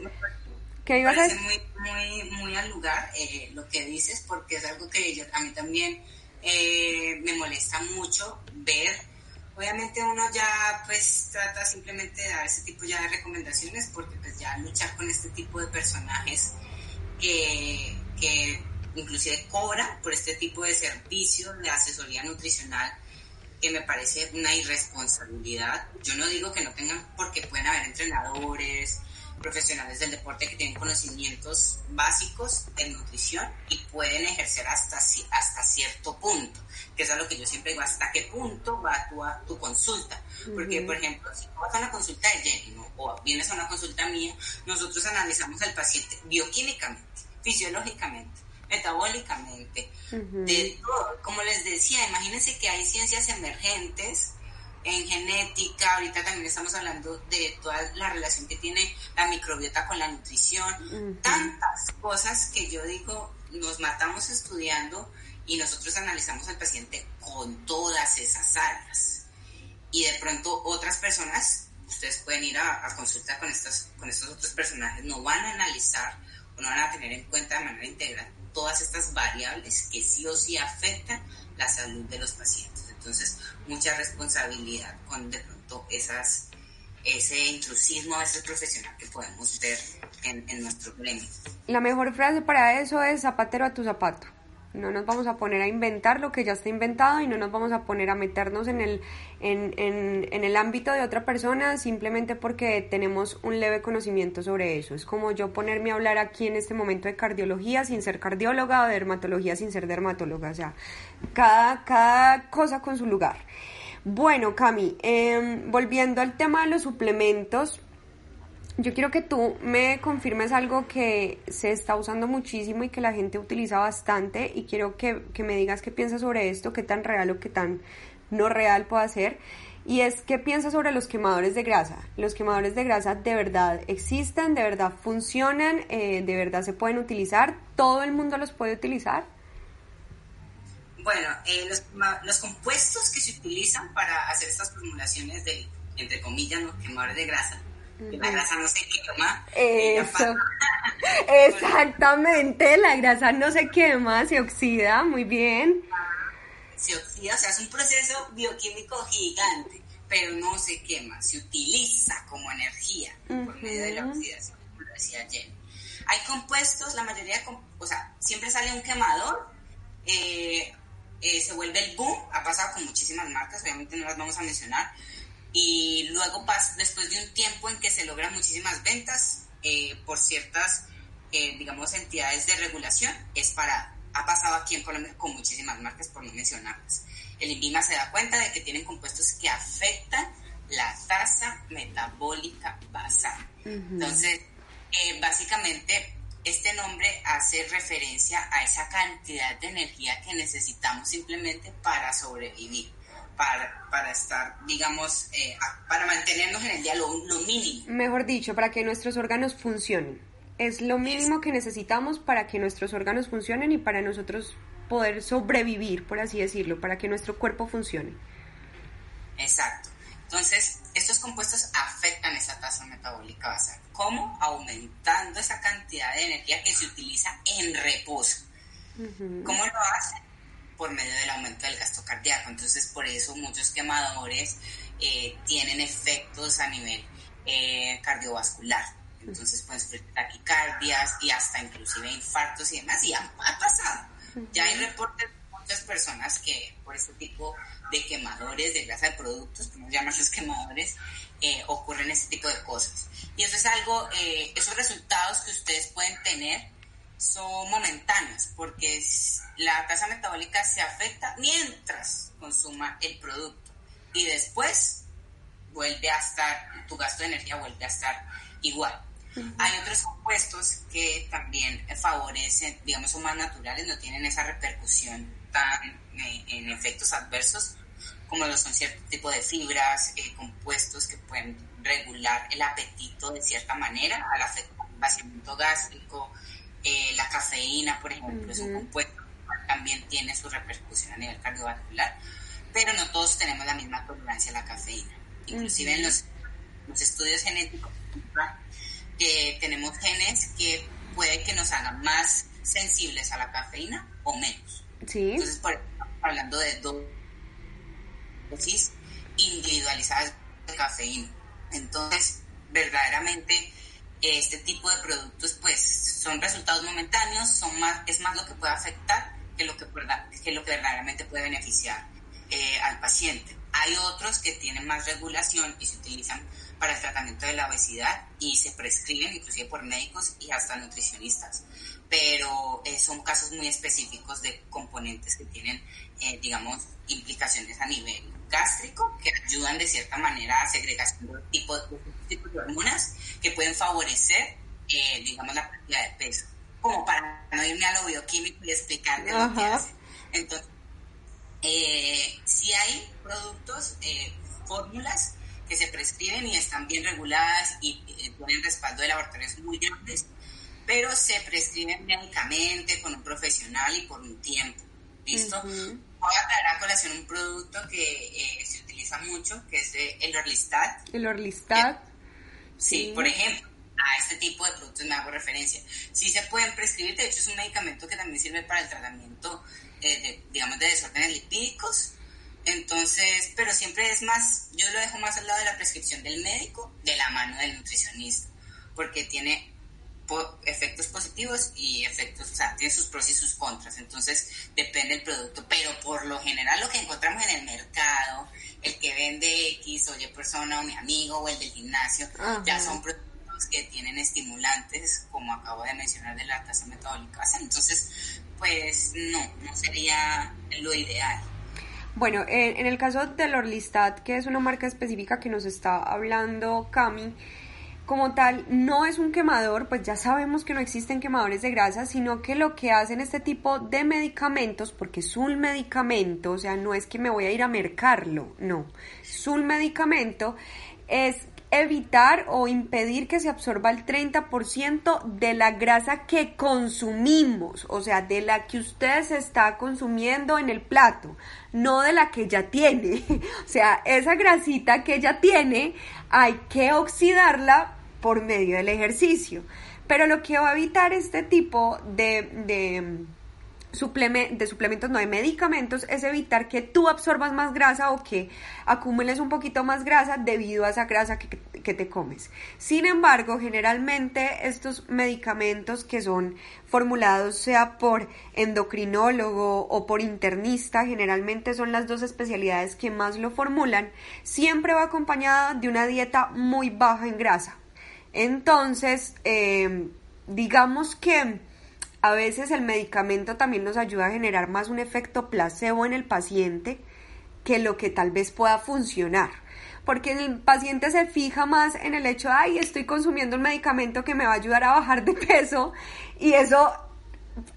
¿qué ibas a decir? Muy, muy, muy al lugar eh, lo que dices, porque es algo que a mí también eh, me molesta mucho ver. Obviamente uno ya pues trata simplemente de dar ese tipo ya de recomendaciones porque pues ya luchar con este tipo de personajes que, que inclusive cobra por este tipo de servicios de asesoría nutricional que me parece una irresponsabilidad. Yo no digo que no tengan, porque pueden haber entrenadores, profesionales del deporte que tienen conocimientos básicos en nutrición y pueden ejercer hasta, hasta cierto punto, que es a lo que yo siempre digo, hasta qué punto va tu, a tu consulta. Porque, por ejemplo, si vas a una consulta de Jenny o vienes a una consulta mía, nosotros analizamos al paciente bioquímicamente, fisiológicamente, metabólicamente, de todo. Como les decía, imagínense que hay ciencias emergentes en genética, ahorita también estamos hablando de toda la relación que tiene la microbiota con la nutrición, tantas cosas que yo digo, nos matamos estudiando y nosotros analizamos al paciente con todas esas áreas. Y de pronto otras personas, ustedes pueden ir a, a consulta con estos, con estos otros personajes, no van a analizar o no van a tener en cuenta de manera integral todas estas variables que sí o sí afectan la salud de los pacientes. Entonces, mucha responsabilidad con de pronto ese intrusismo a veces profesional que podemos ver en, en nuestro gremio. La mejor frase para eso es zapatero a tu zapato. No nos vamos a poner a inventar lo que ya está inventado y no nos vamos a poner a meternos en el, en, en, en, el ámbito de otra persona simplemente porque tenemos un leve conocimiento sobre eso. Es como yo ponerme a hablar aquí en este momento de cardiología sin ser cardióloga o de dermatología sin ser dermatóloga. O sea, cada, cada cosa con su lugar. Bueno, Cami, eh, volviendo al tema de los suplementos, yo quiero que tú me confirmes algo que se está usando muchísimo y que la gente utiliza bastante y quiero que, que, me digas qué piensas sobre esto, qué tan real o qué tan no real puede ser. Y es, ¿qué piensas sobre los quemadores de grasa? ¿Los quemadores de grasa de verdad existen? ¿De verdad funcionan? Eh, ¿De verdad se pueden utilizar? ¿Todo el mundo los puede utilizar? Bueno, eh, los, los compuestos que se utilizan para hacer estas formulaciones de, entre comillas, los quemadores de grasa, la grasa no se quema. Eso. Exactamente, la grasa no se quema, se oxida, muy bien. Se oxida, o sea, es un proceso bioquímico gigante, pero no se quema, se utiliza como energía por medio de la oxidación, como decía Jenny. Hay compuestos, la mayoría, o sea, siempre sale un quemador, eh, eh, se vuelve el boom, ha pasado con muchísimas marcas, obviamente no las vamos a mencionar, y luego después de un tiempo en que se logran muchísimas ventas eh, por ciertas, eh, digamos, entidades de regulación, es para, ha pasado aquí en Colombia con muchísimas marcas por no mencionarlas. El INVIMA se da cuenta de que tienen compuestos que afectan la tasa metabólica basal. Entonces, eh, básicamente, este nombre hace referencia a esa cantidad de energía que necesitamos simplemente para sobrevivir para, para estar, digamos, eh, para mantenernos en el día lo, lo, mínimo. Mejor dicho, para que nuestros órganos funcionen. Es lo mínimo que necesitamos para que nuestros órganos funcionen y para nosotros poder sobrevivir, por así decirlo, para que nuestro cuerpo funcione. Exacto. Entonces, estos compuestos afectan esa tasa metabólica basal. ¿Cómo? Aumentando esa cantidad de energía que se utiliza en reposo. ¿Cómo lo hacen? Por medio del aumento del gasto cardíaco. Entonces, por eso muchos quemadores eh, tienen efectos a nivel eh, cardiovascular. Entonces pueden sufrir taquicardias y hasta inclusive infartos y demás. Y ha, ha pasado. Ya hay reportes de muchas personas que por este tipo de quemadores de grasa de productos, como llaman los quemadores, eh, ocurren este tipo de cosas. Y eso es algo, eh, esos resultados que ustedes pueden tener son momentáneos porque la tasa metabólica se afecta mientras consuma el producto y después vuelve a estar, tu gasto de energía vuelve a estar igual. Hay otros compuestos que también favorecen, digamos, son más naturales, no tienen esa repercusión tan eh, en efectos adversos como lo son cierto tipo de fibras, eh, compuestos que pueden regular el apetito de cierta manera al afectar el vaciamiento gástrico, eh, la cafeína, por ejemplo, es un compuesto que también tiene su repercusión a nivel cardiovascular, pero no todos tenemos la misma tolerancia a la cafeína. Inclusive en los, los, estudios genéticos, que tenemos genes que puede que nos hagan más sensibles a la cafeína o menos. Sí. Entonces, por hablando de dosis individualizadas de cafeína. Entonces, verdaderamente este tipo de productos pues son resultados momentáneos, son más, es más lo que puede afectar que lo que, que, lo que verdaderamente puede beneficiar eh, al paciente. Hay otros que tienen más regulación y se utilizan para el tratamiento de la obesidad y se prescriben inclusive por médicos y hasta nutricionistas, pero eh, son casos muy específicos de componentes que tienen, eh, digamos, implicaciones a nivel gástrico que ayudan de cierta manera a segregación de tipo de, tipo de hormonas que pueden favorecer, eh, digamos, la pérdida de peso, como para no irme a lo bioquímico y explicarle lo que hace. Entonces, eh, si hay productos, eh, fórmulas que se prescriben y están bien reguladas y tienen respaldo de laboratorios muy grandes, pero se prescriben médicamente con un profesional y por un tiempo. ¿Listo? Voy a traer a colación un producto que eh, se utiliza mucho, que es el Orlistat. El Orlistat. Sí, por ejemplo a este tipo de productos me hago referencia. Sí se pueden prescribir, de hecho es un medicamento que también sirve para el tratamiento, eh, de, digamos, de desórdenes lipídicos. Entonces, pero siempre es más, yo lo dejo más al lado de la prescripción del médico, de la mano del nutricionista, porque tiene efectos positivos y efectos, o sea, tiene sus pros y sus contras, entonces depende del producto, pero por lo general lo que encontramos en el mercado, el que vende X o Y persona o mi amigo o el del gimnasio, ya son productos que tienen estimulantes, como acabo de mencionar, de la tasa metabólica Entonces, pues no, no sería lo ideal. Bueno, en el caso del Orlistat, que es una marca específica que nos está hablando Cami, como tal, no es un quemador, pues ya sabemos que no existen quemadores de grasa, sino que lo que hacen este tipo de medicamentos, porque es un medicamento, o sea, no es que me voy a ir a mercarlo, no, es un medicamento, es evitar o impedir que se absorba el 30% de la grasa que consumimos, o sea, de la que usted se está consumiendo en el plato, no de la que ya tiene. O sea, esa grasita que ya tiene hay que oxidarla por medio del ejercicio. Pero lo que va a evitar este tipo de, de de suplementos, no de medicamentos, es evitar que tú absorbas más grasa o que acumules un poquito más grasa debido a esa grasa que, que te comes. Sin embargo, generalmente estos medicamentos que son formulados sea por endocrinólogo o por internista, generalmente son las dos especialidades que más lo formulan, siempre va acompañada de una dieta muy baja en grasa. Entonces, eh, digamos que a veces el medicamento también nos ayuda a generar más un efecto placebo en el paciente que lo que tal vez pueda funcionar. Porque el paciente se fija más en el hecho, ay, estoy consumiendo un medicamento que me va a ayudar a bajar de peso y eso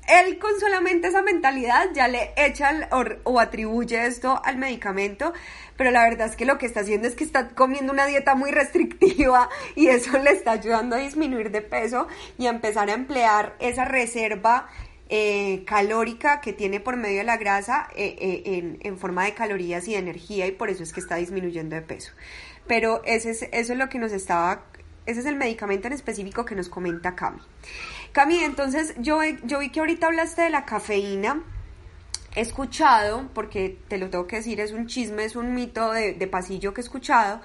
él con solamente esa mentalidad ya le echa o, atribuye esto al medicamento, pero la verdad es que lo que está haciendo es que está comiendo una dieta muy restrictiva y eso le está ayudando a disminuir de peso y a empezar a emplear esa reserva eh, calórica que tiene por medio de la grasa eh, eh, en, forma de calorías y de energía y por eso es que está disminuyendo de peso. Pero ese es, eso es lo que nos estaba, ese es el medicamento en específico que nos comenta Cami. Cami, entonces yo, yo vi que ahorita hablaste de la cafeína. He escuchado, porque te lo tengo que decir, es un chisme, es un mito de, pasillo que he escuchado,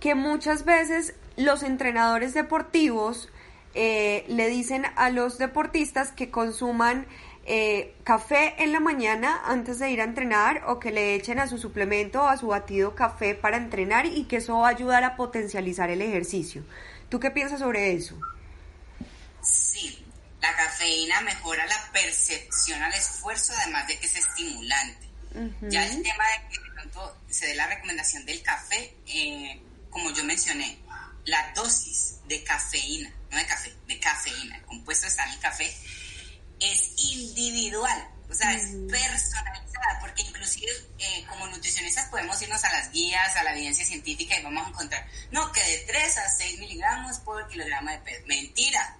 que muchas veces los entrenadores deportivos eh, le dicen a los deportistas que consuman eh, café en la mañana antes de ir a entrenar o que le echen a su suplemento o a su batido café para entrenar y que eso va a ayudar a potencializar el ejercicio. ¿Tú qué piensas sobre eso? Sí, la cafeína mejora la percepción al esfuerzo, además de que es estimulante. Ya el tema de que de pronto se dé la recomendación del café, eh, como yo mencioné, la dosis de cafeína, no de café, de cafeína, el compuesto está en el café, es individual, o sea, es personalizada, porque inclusive eh, como nutricionistas podemos irnos a las guías, a la evidencia científica y vamos a encontrar, no, que de 3 a 6 miligramos por kilogramo de peso. Mentira,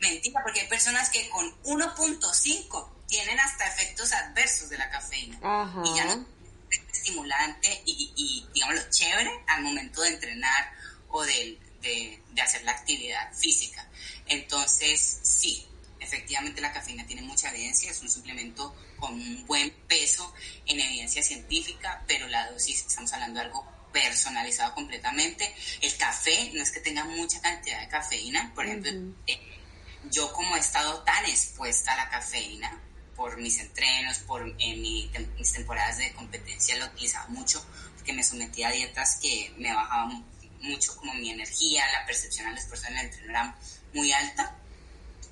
mentira, porque hay personas que con 1.5 tienen hasta efectos adversos de la cafeína. Y ya no es estimulante y, y, digamos, lo chévere al momento de entrenar o de, de, hacer la actividad física. Entonces, sí, efectivamente la cafeína tiene mucha evidencia, es un suplemento con un buen peso en evidencia científica, pero la dosis, estamos hablando de algo personalizado completamente. El café no es que tenga mucha cantidad de cafeína, por ejemplo, yo como he estado tan expuesta a la cafeína por mis entrenos, por en mis temporadas de competencia lo utilizaba mucho, porque me sometía a dietas que me bajaban mucho como mi energía, la percepción al esfuerzo en el entreno era muy alta.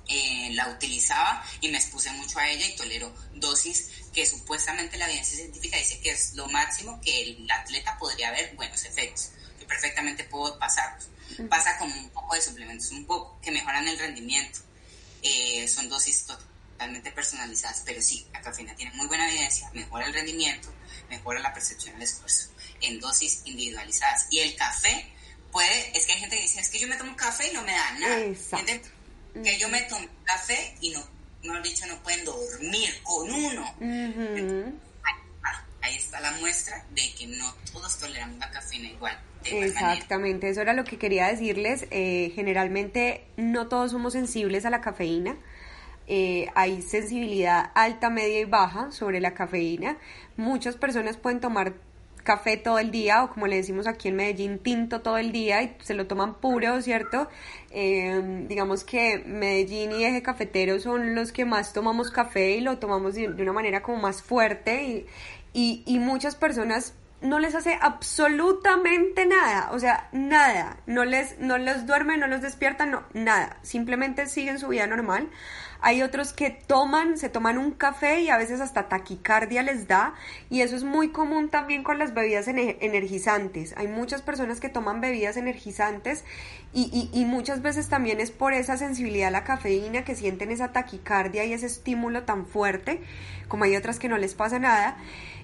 Eh, la utilizaba y me expuse mucho a ella y tolero dosis que supuestamente la evidencia científica dice que es lo máximo que el atleta podría ver buenos efectos, que perfectamente puedo pasarlos pasa con un poco de suplementos, un poco, que mejoran el rendimiento. Eh, son dosis totalmente personalizadas, pero sí, la cafeína tiene muy buena evidencia, mejora el rendimiento, mejora la percepción del esfuerzo. en dosis individualizadas. Y el café puede, es que hay gente que dice, es que yo me tomo café y no me da nada. Que yo me tomo café y no, no dicho, no pueden dormir con uno. ahí, está la muestra de que no todos toleramos la cafeína igual. Exactamente, eso era lo que quería decirles. Eh, generalmente no todos somos sensibles a la cafeína. Eh, hay sensibilidad alta, media y baja sobre la cafeína. Muchas personas pueden tomar café todo el día o como le decimos aquí en Medellín, tinto todo el día y se lo toman puro, ¿cierto? Eh, digamos que Medellín y eje cafetero son los que más tomamos café y lo tomamos de, una manera como más fuerte y, y, y muchas personas no les hace absolutamente nada, o sea, nada, no les, no les duerme, no los despierta, no, nada, simplemente siguen su vida normal. Hay otros que toman, se toman un café y a veces hasta taquicardia les da y eso es muy común también con las bebidas energizantes. Hay muchas personas que toman bebidas energizantes y, y, muchas veces también es por esa sensibilidad a la cafeína que sienten esa taquicardia y ese estímulo tan fuerte, como hay otras que no les pasa nada.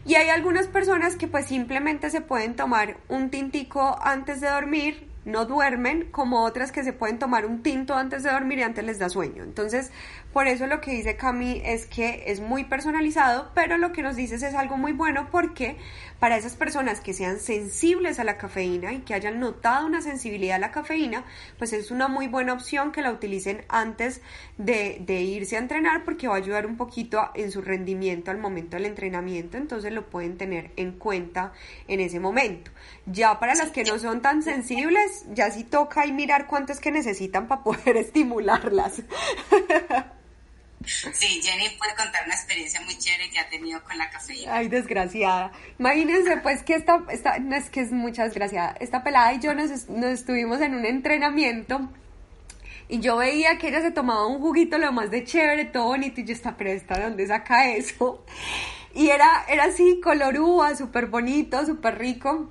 Y hay algunas personas que pues simplemente se pueden tomar un tintico antes de dormir no duermen, como otras que se pueden tomar un tinto antes de dormir y antes les da sueño. Entonces, por eso lo que dice Cami es que es muy personalizado, pero lo que nos dices es algo muy bueno porque para esas personas que sean sensibles a la cafeína y que hayan notado una sensibilidad a la cafeína, pues es una muy buena opción que la utilicen antes de, irse a entrenar porque va a ayudar un poquito en su rendimiento al momento del entrenamiento, entonces lo pueden tener en cuenta en ese momento. Ya para las que no son tan sensibles, ya sí toca y mirar cuánto es que necesitan para poder estimularlas. Sí, Jenny puede contar una experiencia muy chévere que ha tenido con la cafeína. Ay, desgraciada. Imagínense, pues, que esta, esta no es que es mucha desgraciada, esta pelada y yo nos, nos estuvimos en un entrenamiento y yo veía que ella se tomaba un juguito lo más de chévere, todo bonito, y yo estaba, pero ¿esta de dónde saca eso? Y era, era así, color uva, súper bonito, súper rico.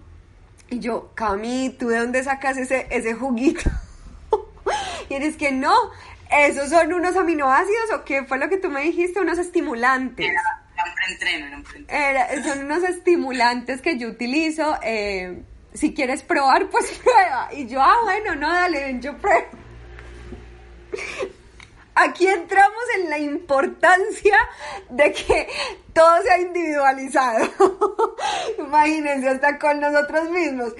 Y yo, Cami, ¿tú de dónde sacas ese, ese juguito? y eres que no, ¿Esos son unos aminoácidos o qué fue lo que tú me dijiste? Unos estimulantes. Era, un preentreno, era son unos estimulantes que yo utilizo. Eh, si quieres probar, pues prueba. Y yo, ah, bueno, no, dale, ven, yo pruebo. Aquí entramos en la importancia de que todo sea individualizado. Imagínense, hasta con nosotros mismos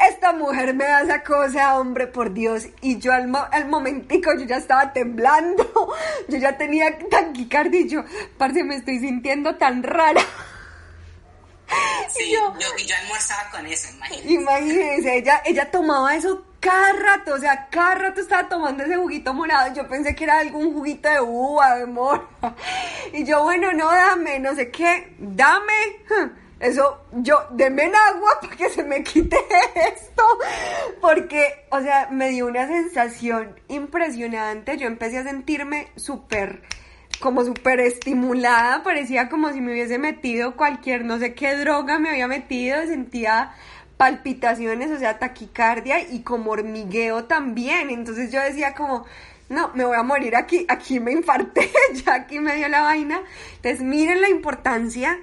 esta mujer me da esa cosa, hombre, por Dios. Y yo al, al momentico, yo ya estaba temblando, yo ya tenía taquicardia y yo, parce, me estoy sintiendo tan rara. Sí, yo, yo, almorzaba con eso, imagínense. Imagínense, ella, ella tomaba eso cada rato, o sea, cada rato estaba tomando ese juguito morado. Yo pensé que era algún juguito de uva, de mora. Y yo, bueno, no, dame, no sé qué, dame. Eso, yo, denme agua para que se me quite esto. Porque, o sea, me dio una sensación impresionante. Yo empecé a sentirme súper, como súper estimulada. Parecía como si me hubiese metido cualquier, no sé qué droga me había metido. Sentía palpitaciones, o sea, taquicardia y como hormigueo también. Entonces yo decía como, no, me voy a morir aquí, aquí me infarté, ya aquí me dio la vaina. Entonces miren la importancia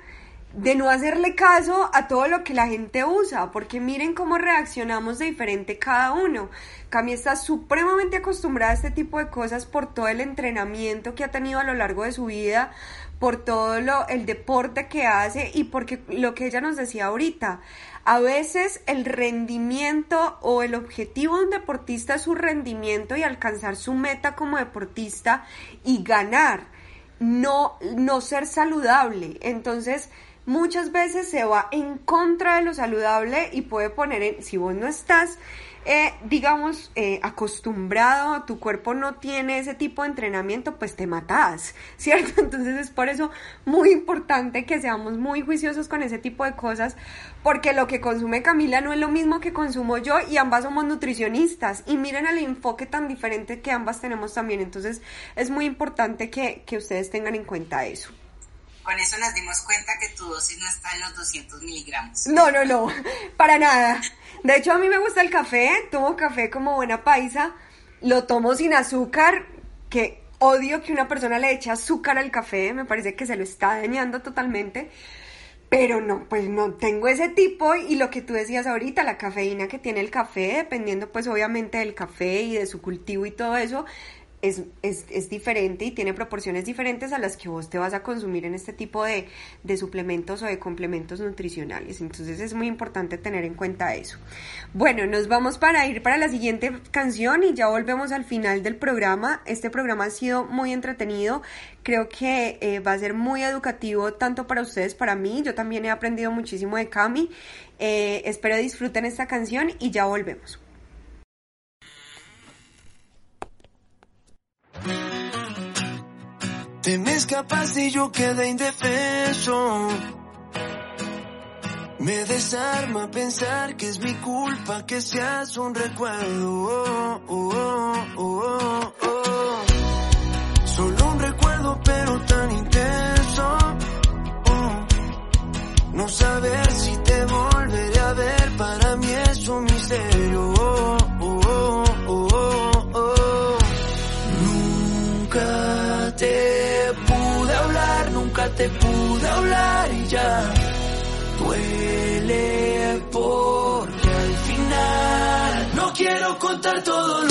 de no hacerle caso a todo lo que la gente usa, porque miren cómo reaccionamos de diferente cada uno. Cami está supremamente acostumbrada a este tipo de cosas por todo el entrenamiento que ha tenido a lo largo de su vida, por todo lo, el deporte que hace y porque lo que ella nos decía ahorita, a veces el rendimiento o el objetivo de un deportista es su rendimiento y alcanzar su meta como deportista y ganar, no, no ser saludable. Entonces, muchas veces se va en contra de lo saludable y puede poner en, si vos no estás, eh, digamos, eh, acostumbrado, tu cuerpo no tiene ese tipo de entrenamiento, pues te matas, ¿cierto? Entonces es por eso muy importante que seamos muy juiciosos con ese tipo de cosas, porque lo que consume Camila no es lo mismo que consumo yo y ambas somos nutricionistas y miren el enfoque tan diferente que ambas tenemos también, entonces es muy importante que, que ustedes tengan en cuenta eso. Con eso nos dimos cuenta que tu dosis no está en los 200 miligramos. No, no, no, para nada. De hecho, a mí me gusta el café, tomo café como buena paisa, lo tomo sin azúcar, que odio que una persona le eche azúcar al café, me parece que se lo está dañando totalmente. pero no, pues no tengo ese tipo y lo que tú decías ahorita, la cafeína que tiene el café, dependiendo pues obviamente del café y de su cultivo y todo eso, es, es, es, diferente y tiene proporciones diferentes a las que vos te vas a consumir en este tipo de, de, suplementos o de complementos nutricionales. Entonces es muy importante tener en cuenta eso. Bueno, nos vamos para ir para la siguiente canción y ya volvemos al final del programa. Este programa ha sido muy entretenido. Creo que eh, va a ser muy educativo tanto para ustedes, para mí. Yo también he aprendido muchísimo de Cami. Eh, espero disfruten esta canción y ya volvemos. Te me escapaste y yo quedé indefenso. Me desarma pensar que es mi culpa que seas un recuerdo. Oh, oh, oh, quiero contar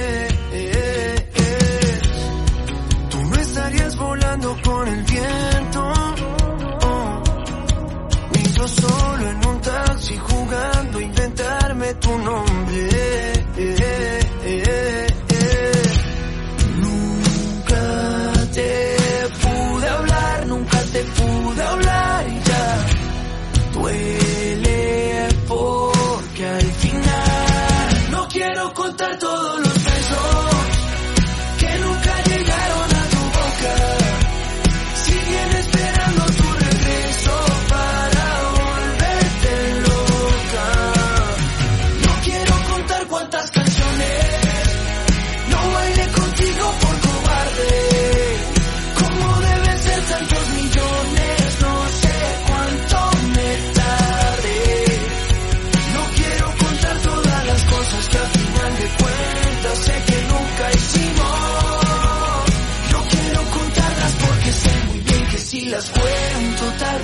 Con el viento, ni yo solo en un taxi jugando a inventarme tu nombre.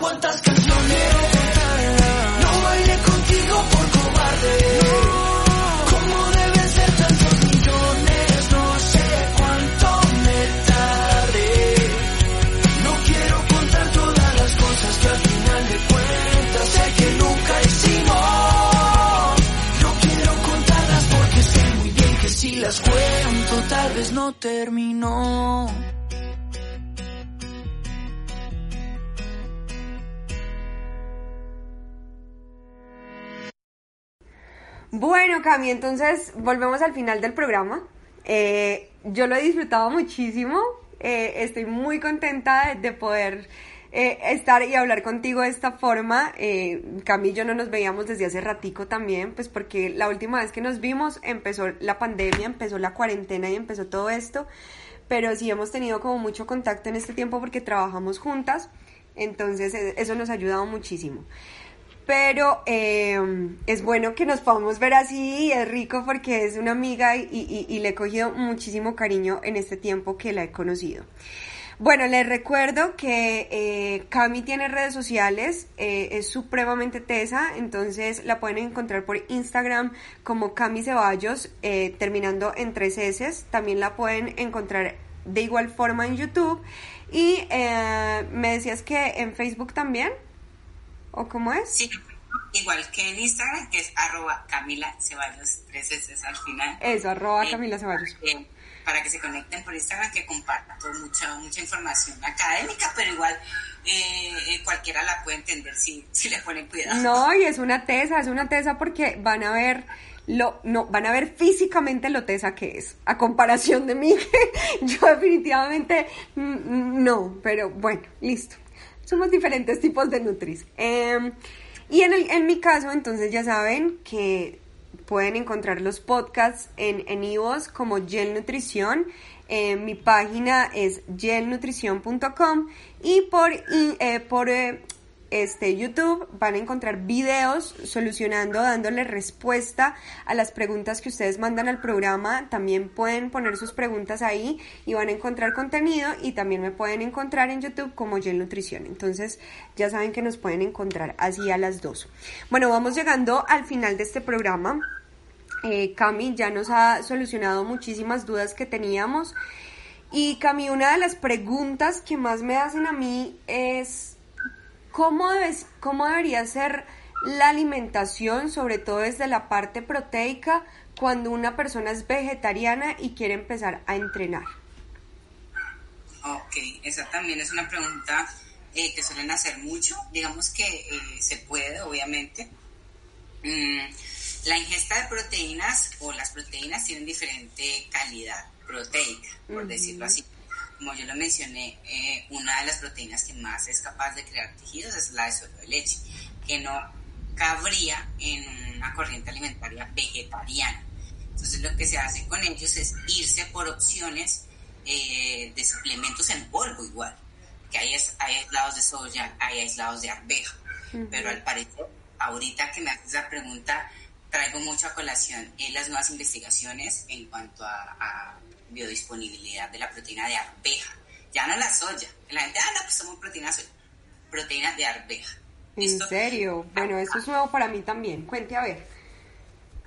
Cuántas canciones no bailé contigo por cobarde. Como deben ser tantos millones, no sé cuánto me tardé. No quiero contar todas las cosas que al final de cuentas sé que nunca hicimos. No quiero contarlas porque sé muy bien que si las cuento tal vez no terminó. Bueno, Cami, entonces volvemos al final del programa. Eh, yo lo he disfrutado muchísimo. Eh, estoy muy contenta de, de poder eh, estar y hablar contigo de esta forma. Eh, yo no nos veíamos desde hace ratico también, pues porque la última vez que nos vimos empezó la pandemia, empezó la cuarentena y empezó todo esto. pero sí hemos tenido como mucho contacto en este tiempo porque trabajamos juntas, entonces eso nos ha ayudado muchísimo. Pero eh, es bueno que nos podamos ver así, es rico porque es una amiga y, y le he cogido muchísimo cariño en este tiempo que la he conocido. Bueno, les recuerdo que eh, Cami tiene redes sociales, eh, es supremamente tesa, entonces la pueden encontrar por Instagram como Cami Ceballos, eh, terminando en tres S. También la pueden encontrar de igual forma en YouTube. Y me decías que en Facebook también, ¿o cómo es? Sí, igual que en Instagram, que es arroba Camila Ceballos, tres S al final. Eso, arroba Camila Ceballos para que se conecten por Instagram, que comparto mucha, mucha información académica, pero igual eh, eh, cualquiera la puede entender si, si le ponen cuidado. No, y es una tesa, es una tesa porque van a ver lo, no, van a ver físicamente lo tesa que es, a comparación de mí, yo definitivamente mm, no, pero bueno, listo. Somos diferentes tipos de nutris. Em, y en, el, en mi caso, entonces ya saben que pueden encontrar los podcasts en, en Ivos como Gel Nutrición. Eh, mi página es gelnutrición.com y por, eh, por eh, este, YouTube van a encontrar videos solucionando, dándole respuesta a las preguntas que ustedes mandan al programa. También pueden poner sus preguntas ahí y van a encontrar contenido y también me pueden encontrar en YouTube como Gel Nutrición. Entonces ya saben que nos pueden encontrar así a las dos. Bueno, vamos llegando al final de este programa. Eh, Cami ya nos ha solucionado muchísimas dudas que teníamos. Y Cami, una de las preguntas que más me hacen a mí es ¿Cómo, debes, ¿Cómo debería ser la alimentación, sobre todo desde la parte proteica, cuando una persona es vegetariana y quiere empezar a entrenar? Ok, esa también es una pregunta eh, que suelen hacer mucho. Digamos que eh, se puede, obviamente. Mm, la ingesta de proteínas o las proteínas tienen diferente calidad proteica, por decirlo así como yo lo mencioné, eh, una de las proteínas que más es capaz de crear tejidos es la de suero de leche, que no cabría en una corriente alimentaria vegetariana. Entonces lo que se hace con ellos es irse por opciones eh, de suplementos en polvo igual, que hay, hay aislados de soya, hay aislados de arveja, pero al parecer, ahorita que me haces esa pregunta, traigo mucha colación en las nuevas investigaciones en cuanto a biodisponibilidad de la proteína de arveja. Ya no la soya. La gente, ah, no, pues somos proteínas soya. Proteínas de arveja. ¿En serio? Bueno, eso es nuevo para mí también. Cuente a ver.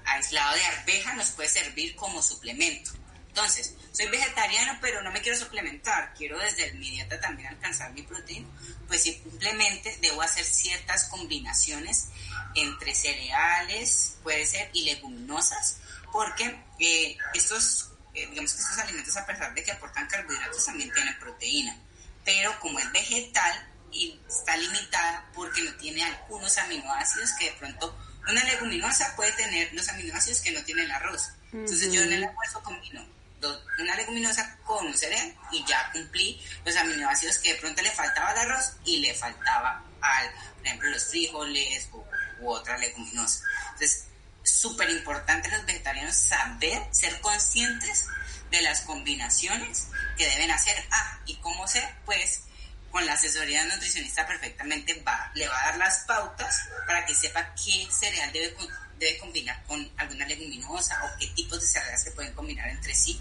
Aislado de arveja nos puede servir como suplemento. Entonces, soy vegetariano, pero no me quiero suplementar. Quiero desde mi dieta también alcanzar mi proteína. Pues simplemente debo hacer ciertas combinaciones entre cereales, puede ser, y leguminosas, porque eh, estos eh, digamos que estos alimentos, a pesar de que aportan carbohidratos, también tienen proteína. Pero como es vegetal y está limitada porque no tiene algunos aminoácidos que de pronto una leguminosa puede tener los aminoácidos que no tiene el arroz. Entonces yo en el almuerzo combino una leguminosa con un cereal y ya cumplí los aminoácidos que de pronto le faltaba al arroz y le faltaba al, por ejemplo, los frijoles u, u otra leguminosa. Entonces, súper importante los vegetarianos saber, ser conscientes de las combinaciones que deben hacer. Ah, ¿y cómo sé? Pues con la asesoría nutricionista perfectamente va, le va a dar las pautas para que sepa qué cereal debe, debe combinar con alguna leguminosa o qué tipos de cereales se pueden combinar entre sí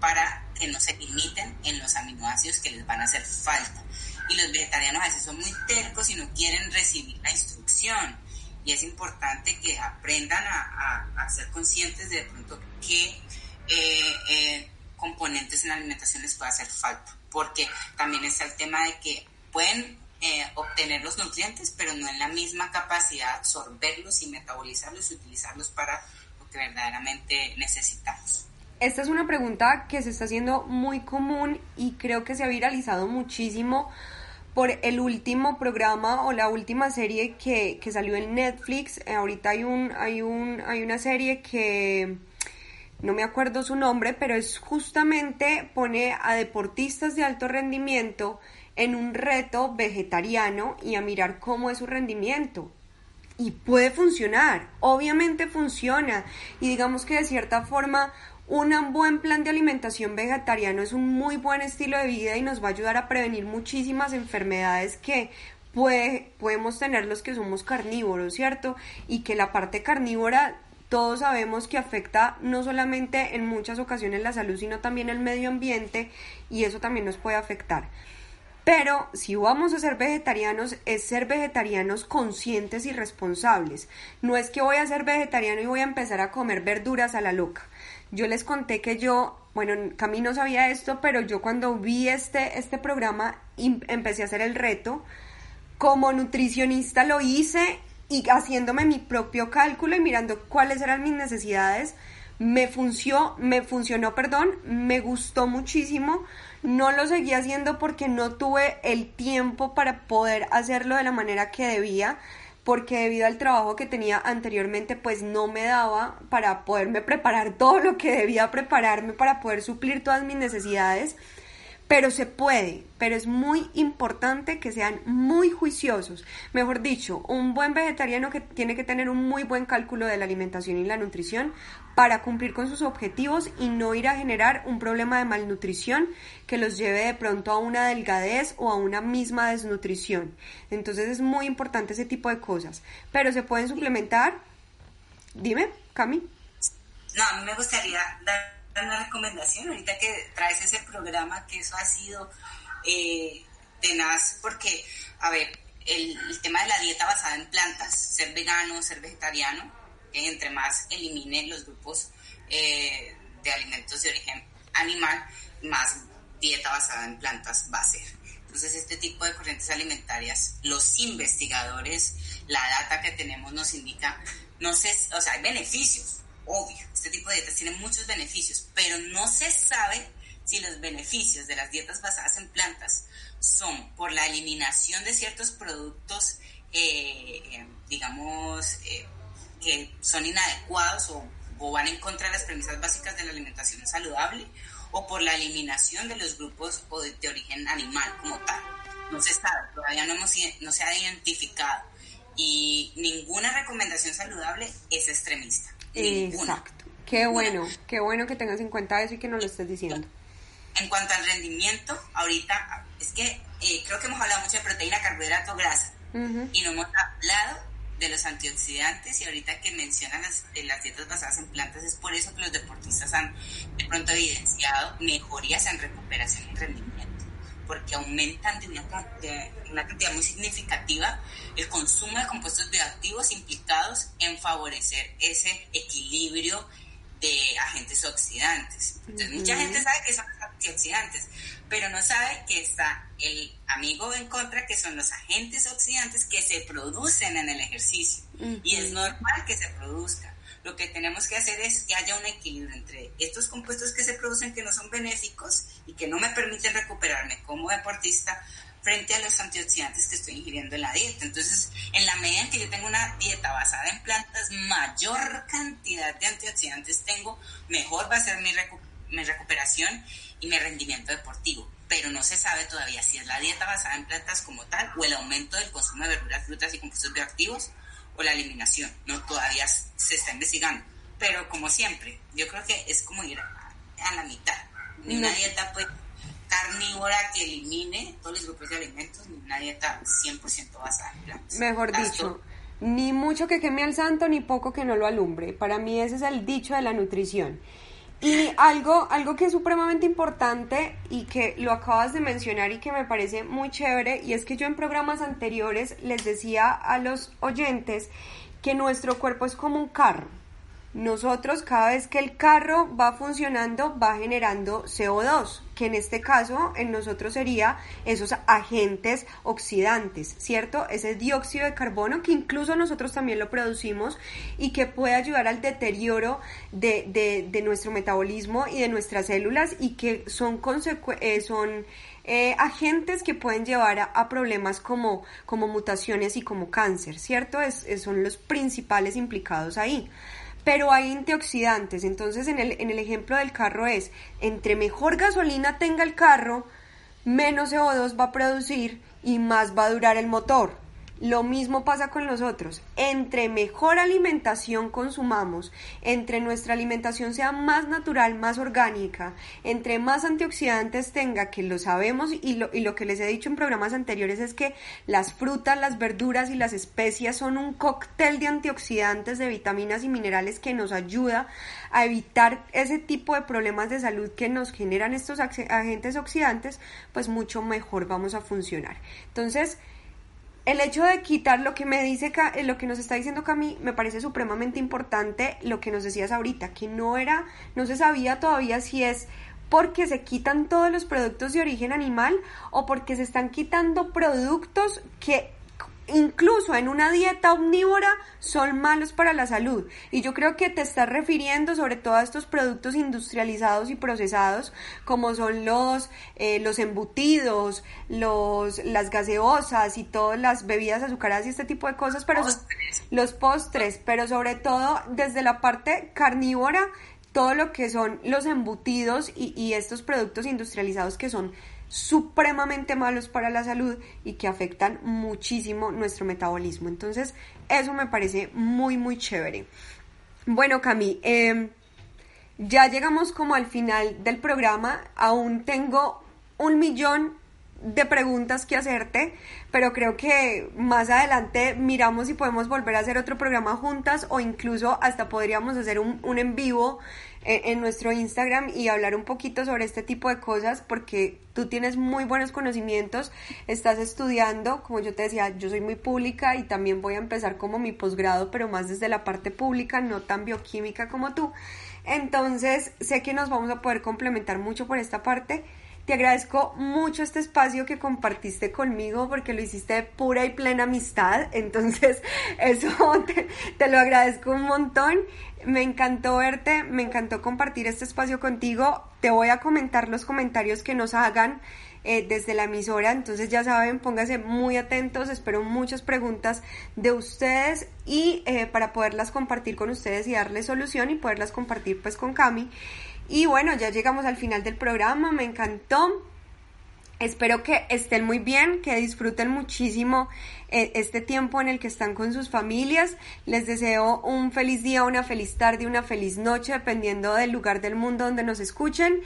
para que no se limiten en los aminoácidos que les van a hacer falta. Y los vegetarianos a veces son muy tercos y no quieren recibir la instrucción y es importante que aprendan a, ser conscientes de, pronto qué eh, eh, componentes en la alimentación les puede hacer falta, porque también está el tema de que pueden eh, obtener los nutrientes, pero no en la misma capacidad absorberlos y metabolizarlos y utilizarlos para lo que verdaderamente necesitamos. Esta es una pregunta que se está haciendo muy común y creo que se ha viralizado muchísimo por el último programa o la última serie que, que salió en Netflix. Eh, ahorita hay, un, hay, un, hay una serie que no me acuerdo su nombre, pero es justamente pone a deportistas de alto rendimiento en un reto vegetariano y a mirar cómo es su rendimiento. Y puede funcionar, obviamente funciona. Y digamos que de cierta forma un buen plan de alimentación vegetariano es un muy buen estilo de vida y nos va a ayudar a prevenir muchísimas enfermedades que podemos tener los que somos carnívoros, ¿cierto? Y que la parte carnívora todos sabemos que afecta no solamente en muchas ocasiones la salud, sino también el medio ambiente y eso también nos puede afectar. Pero si vamos a ser vegetarianos, es ser vegetarianos conscientes y responsables. No es que voy a ser vegetariano y voy a empezar a comer verduras a la loca. Yo les conté que yo, bueno, Cami no sabía esto, pero yo cuando vi este, este programa empecé a hacer el reto. Como nutricionista lo hice y haciéndome mi propio cálculo y mirando cuáles eran mis necesidades, me funcionó, me funcionó, perdón, me gustó muchísimo. No lo seguí haciendo porque no tuve el tiempo para poder hacerlo de la manera que debía, porque debido al trabajo que tenía anteriormente, pues no me daba para poderme preparar todo lo que debía prepararme para poder suplir todas mis necesidades pero se puede, pero es muy importante que sean muy juiciosos. Mejor dicho, un buen vegetariano que tiene que tener un muy buen cálculo de la alimentación y la nutrición para cumplir con sus objetivos y no ir a generar un problema de malnutrición que los lleve de pronto a una delgadez o a una misma desnutrición. Entonces es muy importante ese tipo de cosas, pero se pueden suplementar. Dime, Cami. No, a mí me gustaría dar una recomendación ahorita que traes ese programa, que eso ha sido eh, tenaz, porque, a ver, el, tema de la dieta basada en plantas, ser vegano, ser vegetariano, entre más elimine los grupos eh, de alimentos de origen animal, más dieta basada en plantas va a ser. Entonces, este tipo de corrientes alimentarias, los investigadores, la data que tenemos nos indica, no sé, o sea, hay beneficios, obvio, este tipo de dietas tiene muchos beneficios, pero no se sabe si los beneficios de las dietas basadas en plantas son por la eliminación de ciertos productos, eh, digamos, eh, que son inadecuados o, van en contra de las premisas básicas de la alimentación saludable, o por la eliminación de los grupos o de, origen animal como tal. No se sabe, todavía no, hemos, no se ha identificado y ninguna recomendación saludable es extremista. Exacto. Qué bueno, qué bueno que tengas en cuenta eso y que no lo estés diciendo. En cuanto al rendimiento, ahorita es que eh, creo que hemos hablado mucho de proteína, carbohidrato, grasa y no hemos hablado de los antioxidantes y ahorita que mencionan las, las dietas basadas en plantas es por eso que los deportistas han de pronto evidenciado mejorías en recuperación y rendimiento porque aumentan de una, una, cantidad muy significativa el consumo de compuestos bioactivos implicados en favorecer ese equilibrio de agentes oxidantes. Entonces, mucha gente sabe que son antioxidantes, pero no sabe que está el amigo en contra, que son los agentes oxidantes que se producen en el ejercicio. Y es normal que se produzcan lo que tenemos que hacer es que haya un equilibrio entre estos compuestos que se producen que no son benéficos y que no me permiten recuperarme como deportista frente a los antioxidantes que estoy ingiriendo en la dieta. Entonces, en la medida en que yo tengo una dieta basada en plantas, mayor cantidad de antioxidantes tengo, mejor va a ser mi, mi recuperación y mi rendimiento deportivo. Pero no se sabe todavía si es la dieta basada en plantas como tal o el aumento del consumo de verduras, frutas y compuestos bioactivos o la eliminación. No todavía se está investigando. Pero como siempre, yo creo que es como ir a, la mitad. Ni una dieta pues carnívora que elimine todos los grupos de alimentos, ni una dieta 100% basada en plantas. Mejor dicho, ni mucho que queme al santo, ni poco que no lo alumbre. Para mí ese es el dicho de la nutrición. Y algo, algo que es supremamente importante y que lo acabas de mencionar y que me parece muy chévere, y es que yo en programas anteriores les decía a los oyentes que nuestro cuerpo es como un carro. Nosotros cada vez que el carro va funcionando va generando CO2 que en este caso en nosotros sería esos agentes oxidantes, ¿cierto? Ese dióxido de carbono que incluso nosotros también lo producimos y que puede ayudar al deterioro de, de, nuestro metabolismo y de nuestras células y que son, eh, son eh, agentes que pueden llevar a, problemas como, como mutaciones y como cáncer, ¿cierto? Es, son los principales implicados ahí pero hay antioxidantes. Entonces, en el, en el ejemplo del carro es, entre mejor gasolina tenga el carro, menos CO2 va a producir y más va a durar el motor. Lo mismo pasa con nosotros. Entre mejor alimentación consumamos, entre nuestra alimentación sea más natural, más orgánica, entre más antioxidantes tenga, que lo sabemos y lo, y lo que les he dicho en programas anteriores es que las frutas, las verduras y las especias son un cóctel de antioxidantes, de vitaminas y minerales que nos ayuda a evitar ese tipo de problemas de salud que nos generan estos agentes oxidantes, pues mucho mejor vamos a funcionar. Entonces, el hecho de quitar lo que me dice, eh, lo que nos está diciendo Cami, me parece supremamente importante lo que nos decías ahorita, que no era, no se sabía todavía si es porque se quitan todos los productos de origen animal o porque se están quitando productos que incluso en una dieta omnívora son malos para la salud. Y yo creo que te estás refiriendo sobre todo a estos productos industrializados y procesados como son los, eh, los embutidos, los, las gaseosas y todas las bebidas azucaradas y este tipo de cosas, pero los postres, pero sobre todo desde la parte carnívora, todo lo que son los embutidos y, y estos productos industrializados que son supremamente malos para la salud y que afectan muchísimo nuestro metabolismo. Entonces, eso me parece muy, muy chévere. Bueno, Cami, em, ya llegamos como al final del programa. Aún tengo un millón de preguntas que hacerte, pero creo que más adelante miramos si podemos volver a hacer otro programa juntas o incluso hasta podríamos hacer un, un en vivo en, nuestro Instagram y hablar un poquito sobre este tipo de cosas porque tú tienes muy buenos conocimientos, estás estudiando, como yo te decía, yo soy muy pública y también voy a empezar como mi posgrado, pero más desde la parte pública, no tan bioquímica como tú. Entonces, sé que nos vamos a poder complementar mucho por esta parte. Te agradezco mucho este espacio que compartiste conmigo porque lo hiciste de pura y plena amistad. Entonces, eso te, te, lo agradezco un montón. Me encantó verte, me encantó compartir este espacio contigo. Te voy a comentar los comentarios que nos hagan eh, desde la emisora. Entonces, ya saben, pónganse muy atentos. Espero muchas preguntas de ustedes y eh, para poderlas compartir con ustedes y darles solución y poderlas compartir pues con Cami. Y bueno, ya llegamos al final del programa, me encantó. Espero que estén muy bien, que disfruten muchísimo eh, este tiempo en el que están con sus familias. Les deseo un feliz día, una feliz tarde, una feliz noche, dependiendo del lugar del mundo donde nos escuchen.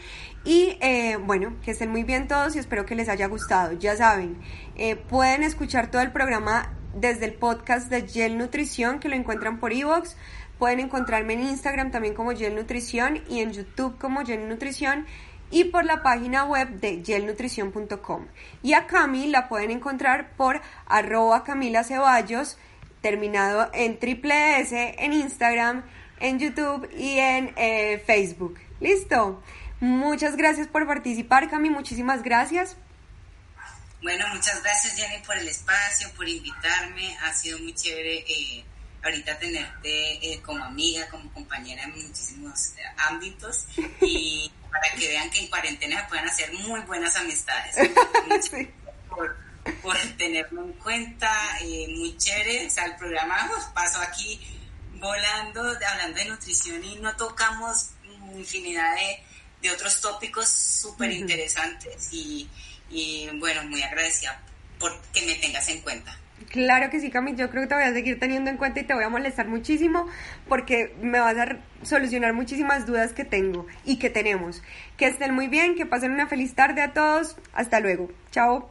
Y eh, bueno, que estén muy bien todos y espero que les haya gustado. Ya saben, eh, pueden escuchar todo el programa desde el podcast de Gel Nutrición, que lo encuentran por Evox. Pueden encontrarme en Instagram también como Gel Nutrición y en YouTube como Gel Nutrición y por la página web de gelnutrición.com. Y a Cami la pueden encontrar por arroba Camila Ceballos, terminado en triple S en Instagram, en YouTube y en eh, Facebook. ¿Listo? Muchas gracias por participar, Cami, muchísimas gracias. Bueno, muchas gracias Jenny por el espacio, por invitarme. Ha sido muy chévere eh, ahorita tenerte eh, como amiga, como compañera en muchísimos eh, ámbitos y para que vean que en cuarentena se pueden hacer muy buenas amistades. por, por, tenerlo en cuenta, eh, muy chévere. O sea, el programa pues, pasó aquí volando, hablando de nutrición y no tocamos infinidad de, de otros tópicos súper interesantes y, y bueno, muy agradecida por que me tengas en cuenta. Claro que sí, Cami, yo creo que te voy a seguir teniendo en cuenta y te voy a molestar muchísimo porque me vas a solucionar muchísimas dudas que tengo y que tenemos. Que estén muy bien, que pasen una feliz tarde a todos. Hasta luego. Chao.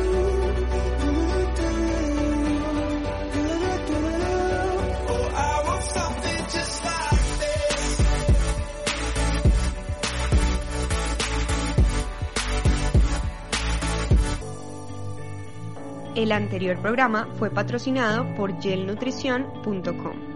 El anterior programa fue patrocinado por gelnutrición.com.